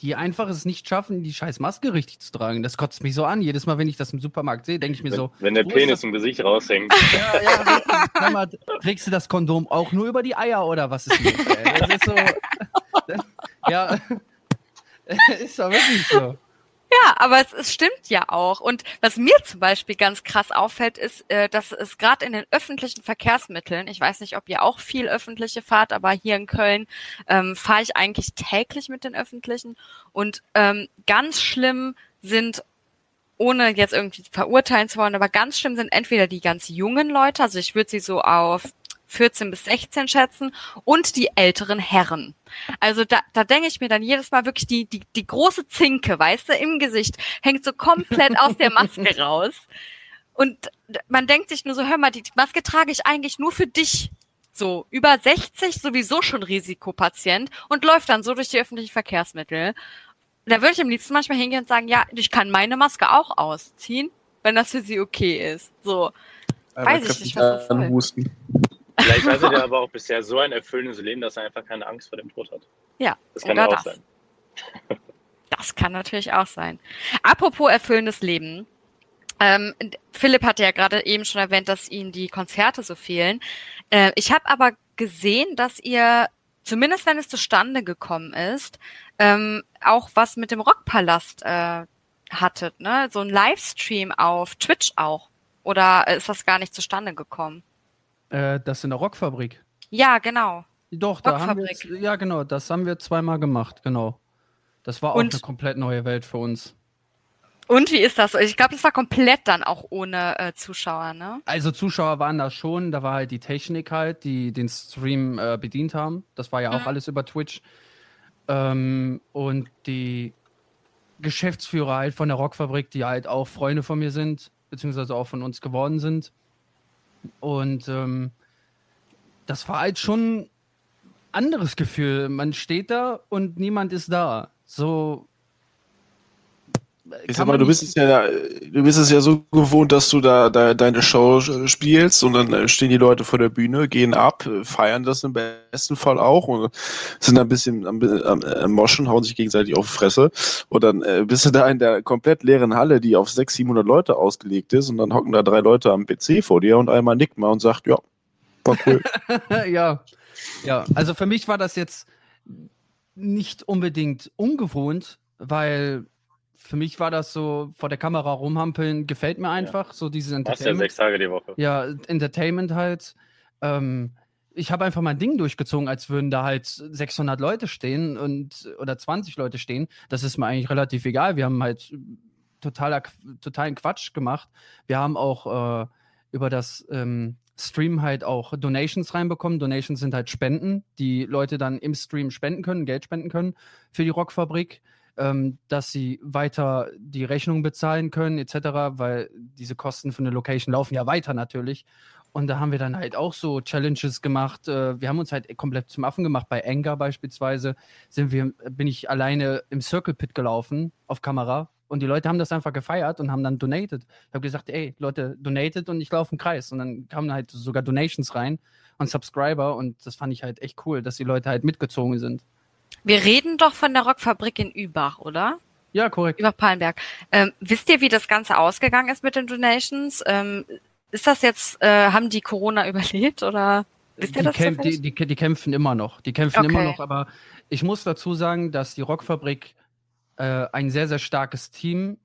die einfach es nicht schaffen, die scheiß Maske richtig zu tragen. Das kotzt mich so an. Jedes Mal, wenn ich das im Supermarkt sehe, denke ich mir Wenn, so. wenn der Penis das- im Gesicht raushängt. Ja, ja. Sag mal, trägst du das Kondom auch nur über die Eier oder was ist mit? ey? Das ist so. Ja. Ist doch wirklich so. Ja, aber es, es stimmt ja auch. Und was mir zum Beispiel ganz krass auffällt, ist, äh, dass es gerade in den öffentlichen Verkehrsmitteln, ich weiß nicht, ob ihr auch viel öffentliche fahrt, aber hier in Köln ähm, fahre ich eigentlich täglich mit den öffentlichen. Und ähm, ganz schlimm sind, ohne jetzt irgendwie verurteilen zu wollen, aber ganz schlimm sind entweder die ganz jungen Leute, also ich würde sie so auf 14 bis 16 schätzen, und die älteren Herren. Also da, da denke ich mir dann jedes Mal wirklich, die, die, die große Zinke, weißt du, im Gesicht, hängt so komplett aus der Maske raus. Und man denkt sich nur so, hör mal, die Maske trage ich eigentlich nur für dich. So, über 60 sowieso schon Risikopatient und läuft dann so durch die öffentlichen Verkehrsmittel. Da würde ich am liebsten manchmal hingehen und sagen, ja, ich kann meine Maske auch ausziehen, wenn das für sie okay ist. So, weiß ich nicht, was das soll. Husten. Vielleicht hatte der aber auch bisher so ein erfüllendes Leben, dass er einfach keine Angst vor dem Tod hat. Ja, Das kann oder auch das. sein. Das kann natürlich auch sein. Apropos erfüllendes Leben. Ähm, Philipp hatte ja gerade eben schon erwähnt, dass Ihnen die Konzerte so fehlen. Äh, ich habe aber gesehen, dass ihr, zumindest wenn es zustande gekommen ist, ähm, auch was mit dem Rockpalast äh, hattet, ne? So ein Livestream auf Twitch auch. Oder ist das gar nicht zustande gekommen? Äh, das in der Rockfabrik. Ja, genau. Doch, da haben wir, Rockfabrik. ja genau, das haben wir zweimal gemacht, genau. Das war auch Und- eine komplett neue Welt für uns. Und wie ist das? Ich glaube, das war komplett dann auch ohne äh, Zuschauer, ne? Also Zuschauer waren da schon, da war halt die Technik halt, die den Stream äh, bedient haben. Das war ja auch Mhm. alles über Twitch. Ähm, und die Geschäftsführer halt von der Rockfabrik, die halt auch Freunde von mir sind, beziehungsweise auch von uns geworden sind. Und ähm, das war halt schon ein anderes Gefühl. Man steht da und niemand ist da. So. Mal, man du bist es ja, du bist es ja so gewohnt, dass du da, da deine Show spielst und dann äh, stehen die Leute vor der Bühne, gehen ab, feiern das im besten Fall auch und sind ein bisschen am, am, am Moschen, hauen sich gegenseitig auf die Fresse und dann äh, bist du da in der komplett leeren Halle, die auf 600, 700 Leute ausgelegt ist und dann hocken da drei Leute am PC vor dir und einmal nickt mal und sagt, ja, war cool. ja, ja. Also für mich war das jetzt nicht unbedingt ungewohnt, weil für mich war das so vor der Kamera rumhampeln, gefällt mir einfach, so dieses Machst ja Entertainment. sechs Tage die Woche. Ja, Entertainment halt. Ähm, ich habe einfach mein Ding durchgezogen, als würden da halt 600 Leute stehen und oder 20 Leute stehen. Das ist mir eigentlich relativ egal. Wir haben halt totaler, totalen Quatsch gemacht. Wir haben auch äh, über das ähm, Stream halt auch Donations reinbekommen. Donations sind halt Spenden, die Leute dann im Stream spenden können, Geld spenden können für die Rockfabrik, ähm, dass sie weiter die Rechnung bezahlen können, etc., weil diese Kosten für eine Location laufen ja weiter natürlich. Und da haben wir dann halt auch so Challenges gemacht. Äh, wir haben uns halt komplett zum Affen gemacht. Bei Anger beispielsweise sind wir, bin ich alleine im Circle Pit gelaufen auf Kamera und die Leute haben das einfach gefeiert und haben dann donated. Ich habe gesagt, ey, Leute, donated und ich laufe im Kreis. Und dann kamen halt sogar Donations rein und Subscriber und das fand ich halt echt cool, dass die Leute halt mitgezogen sind. Wir reden doch von der Rockfabrik in Übach, oder? Ja, korrekt. Übach-Palenberg. Ähm, wisst ihr, wie das Ganze ausgegangen ist mit den Donations? Ähm, ist das jetzt, äh, haben die Corona überlebt oder wisst ihr Die, das kämp die, die, die kämpfen immer noch. Die kämpfen immer Okay. noch, aber ich muss dazu sagen, dass die Rockfabrik äh, ein sehr, sehr starkes Team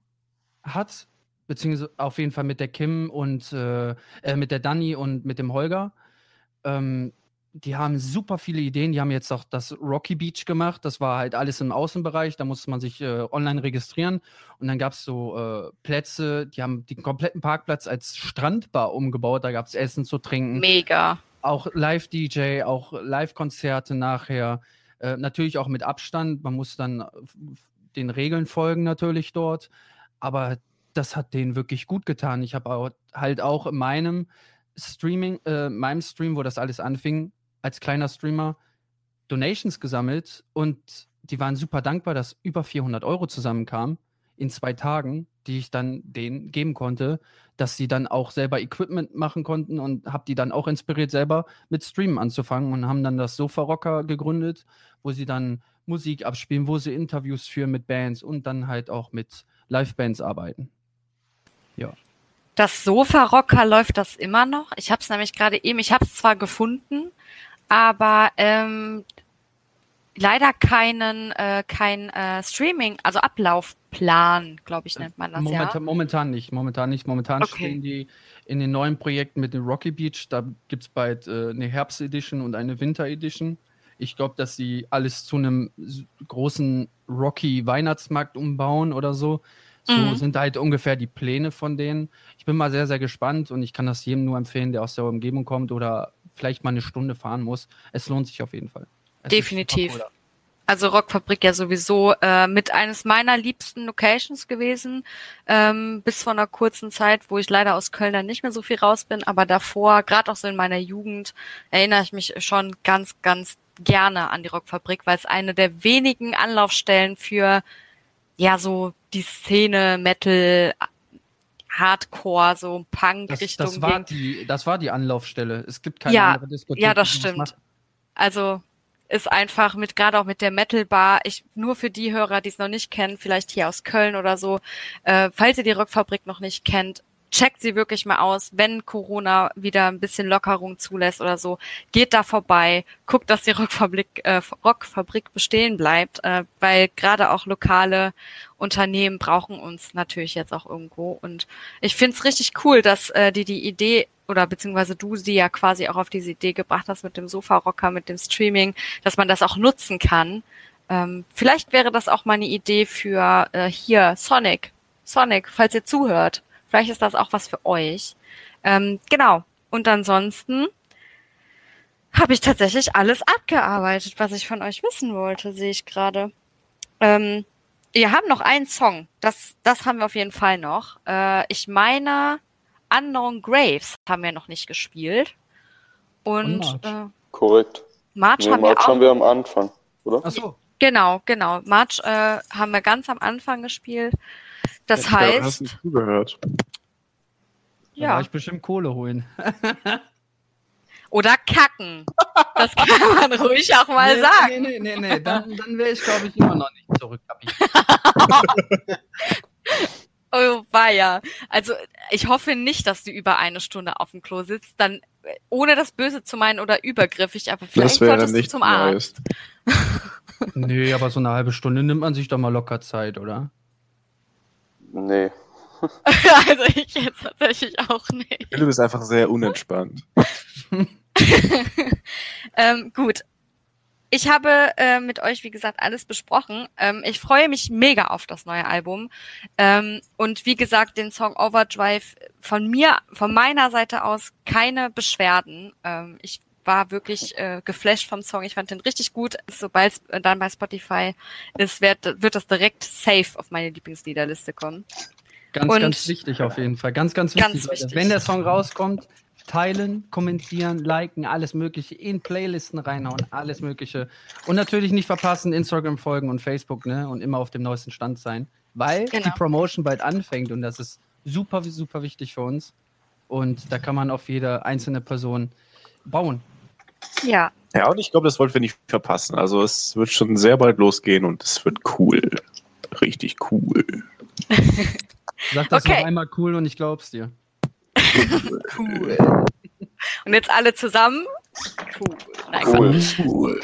hat, beziehungsweise auf jeden Fall mit der Kim und äh, äh, mit der Dani und mit dem Holger. Ähm, die haben super viele Ideen. Die haben jetzt auch das Rocky Beach gemacht. Das war halt alles im Außenbereich. Da musste man sich äh, online registrieren. Und dann gab es so äh, Plätze, die haben den kompletten Parkplatz als Strandbar umgebaut. Da gab es Essen zu trinken. Mega. Auch Live-DJ, auch Live-Konzerte nachher. Äh, natürlich auch mit Abstand. Man muss dann den Regeln folgen natürlich dort. Aber das hat denen wirklich gut getan. Ich habe halt auch in meinem Streaming, äh, meinem Stream, wo das alles anfing, als kleiner Streamer Donations gesammelt und die waren super dankbar, dass über 400 Euro zusammenkamen in zwei Tagen, die ich dann denen geben konnte, dass sie dann auch selber Equipment machen konnten und habe die dann auch inspiriert, selber mit Streamen anzufangen und haben dann das Sofa Rocker gegründet, wo sie dann Musik abspielen, wo sie Interviews führen mit Bands und dann halt auch mit Live-Bands arbeiten. Ja. Das Sofa-Rocker läuft das immer noch. Ich habe es nämlich gerade eben, ich habe es zwar gefunden, aber ähm, leider keinen äh, kein äh, Streaming, also Ablaufplan, glaube ich, nennt man das momentan, ja. Momentan nicht, momentan nicht. Momentan Okay. stehen die in den neuen Projekten mit dem Rocky Beach. Da gibt es bald äh, eine Herbst-Edition und eine Winter-Edition. Ich glaube, dass sie alles zu einem großen Rocky-Weihnachtsmarkt umbauen oder so. So Mhm. sind halt ungefähr die Pläne von denen. Ich bin mal sehr, sehr gespannt und ich kann das jedem nur empfehlen, der aus der Umgebung kommt oder vielleicht mal eine Stunde fahren muss. Es lohnt sich auf jeden Fall. Es Definitiv. Also Rockfabrik ja sowieso äh, mit eines meiner liebsten Locations gewesen, ähm, bis vor einer kurzen Zeit, wo ich leider aus Köln dann nicht mehr so viel raus bin, aber davor, gerade auch so in meiner Jugend, erinnere ich mich schon ganz, ganz gerne an die Rockfabrik, weil es eine der wenigen Anlaufstellen für ja so die Szene Metal, Hardcore, so Das, Punk-Richtung das, war ging. die, das war die Anlaufstelle. Es gibt keine Ja, andere Diskothek. ja, das stimmt. Also ist einfach mit gerade auch mit der Metal Bar, ich nur für die Hörer, die es noch nicht kennen, vielleicht hier aus Köln oder so, äh, falls ihr die Rockfabrik noch nicht kennt, checkt sie wirklich mal aus, wenn Corona wieder ein bisschen Lockerung zulässt oder so, geht da vorbei, guckt, dass die Rockfabrik, äh, Rockfabrik bestehen bleibt, äh, weil gerade auch lokale Unternehmen brauchen uns natürlich jetzt auch irgendwo und ich find's richtig cool, dass äh, die die Idee oder beziehungsweise du sie ja quasi auch auf diese Idee gebracht hast mit dem Sofa-Rocker, mit dem Streaming, dass man das auch nutzen kann. Ähm, vielleicht wäre das auch mal eine Idee für äh, hier Sonic. Sonic, falls ihr zuhört. Vielleicht ist das auch was für euch. Ähm, genau. Und ansonsten habe ich tatsächlich alles abgearbeitet, was ich von euch wissen wollte, sehe ich gerade. Ähm, wir haben noch einen Song. Das, das haben wir auf jeden Fall noch. Äh, ich meine, Unknown Graves haben wir noch nicht gespielt. Und, Und March. äh, Korrekt. March Nee, haben March wir auch. haben wir am Anfang, oder? Ach so. Genau, genau. March äh, haben wir ganz am Anfang gespielt. Das Ja, hast heißt, nicht zugehört. Da ja. war ich bestimmt Kohle holen. Oder kacken. Das kann man ruhig auch mal nee, sagen. Nee, nee, nee, nee. Dann, dann wäre ich, glaube ich, immer noch nicht zurück. Oh, war ja. Also ich hoffe nicht, dass du über eine Stunde auf dem Klo sitzt. Dann, ohne das Böse zu meinen oder übergriffig, aber vielleicht Das wäre solltest du nicht zum Arzt. Nee, aber so eine halbe Stunde nimmt man sich doch mal locker Zeit, oder? Nee. also ich jetzt tatsächlich auch nicht. Philipp ist einfach sehr unentspannt. ähm, gut. Ich habe äh, mit euch, wie gesagt, alles besprochen. Ähm, ich freue mich mega auf das neue Album. Ähm, und wie gesagt, den Song Overdrive von mir, von meiner Seite aus keine Beschwerden. Ähm, ich war wirklich äh, geflasht vom Song. Ich fand den richtig gut. Sobald es äh, dann bei Spotify ist, wird, wird das direkt safe auf meine Lieblingsliederliste kommen. Ganz, Und- ganz wichtig auf jeden Fall. Ganz, ganz wichtig. Ganz wichtig. Wenn der Song rauskommt, teilen, kommentieren, liken, alles Mögliche, in Playlisten reinhauen, alles Mögliche. Und natürlich nicht verpassen, Instagram folgen und Facebook, ne? Und immer auf dem neuesten Stand sein. Weil Genau. die Promotion bald anfängt und das ist super, super wichtig für uns. Und da kann man auf jede einzelne Person bauen. Ja, Ja, und ich glaube, das wollten wir nicht verpassen. Also es wird schon sehr bald losgehen und es wird cool. Richtig cool. Sag das Okay. noch einmal cool und ich glaub's dir. cool. Und jetzt alle zusammen. Cool. Nein, Cool. Cool.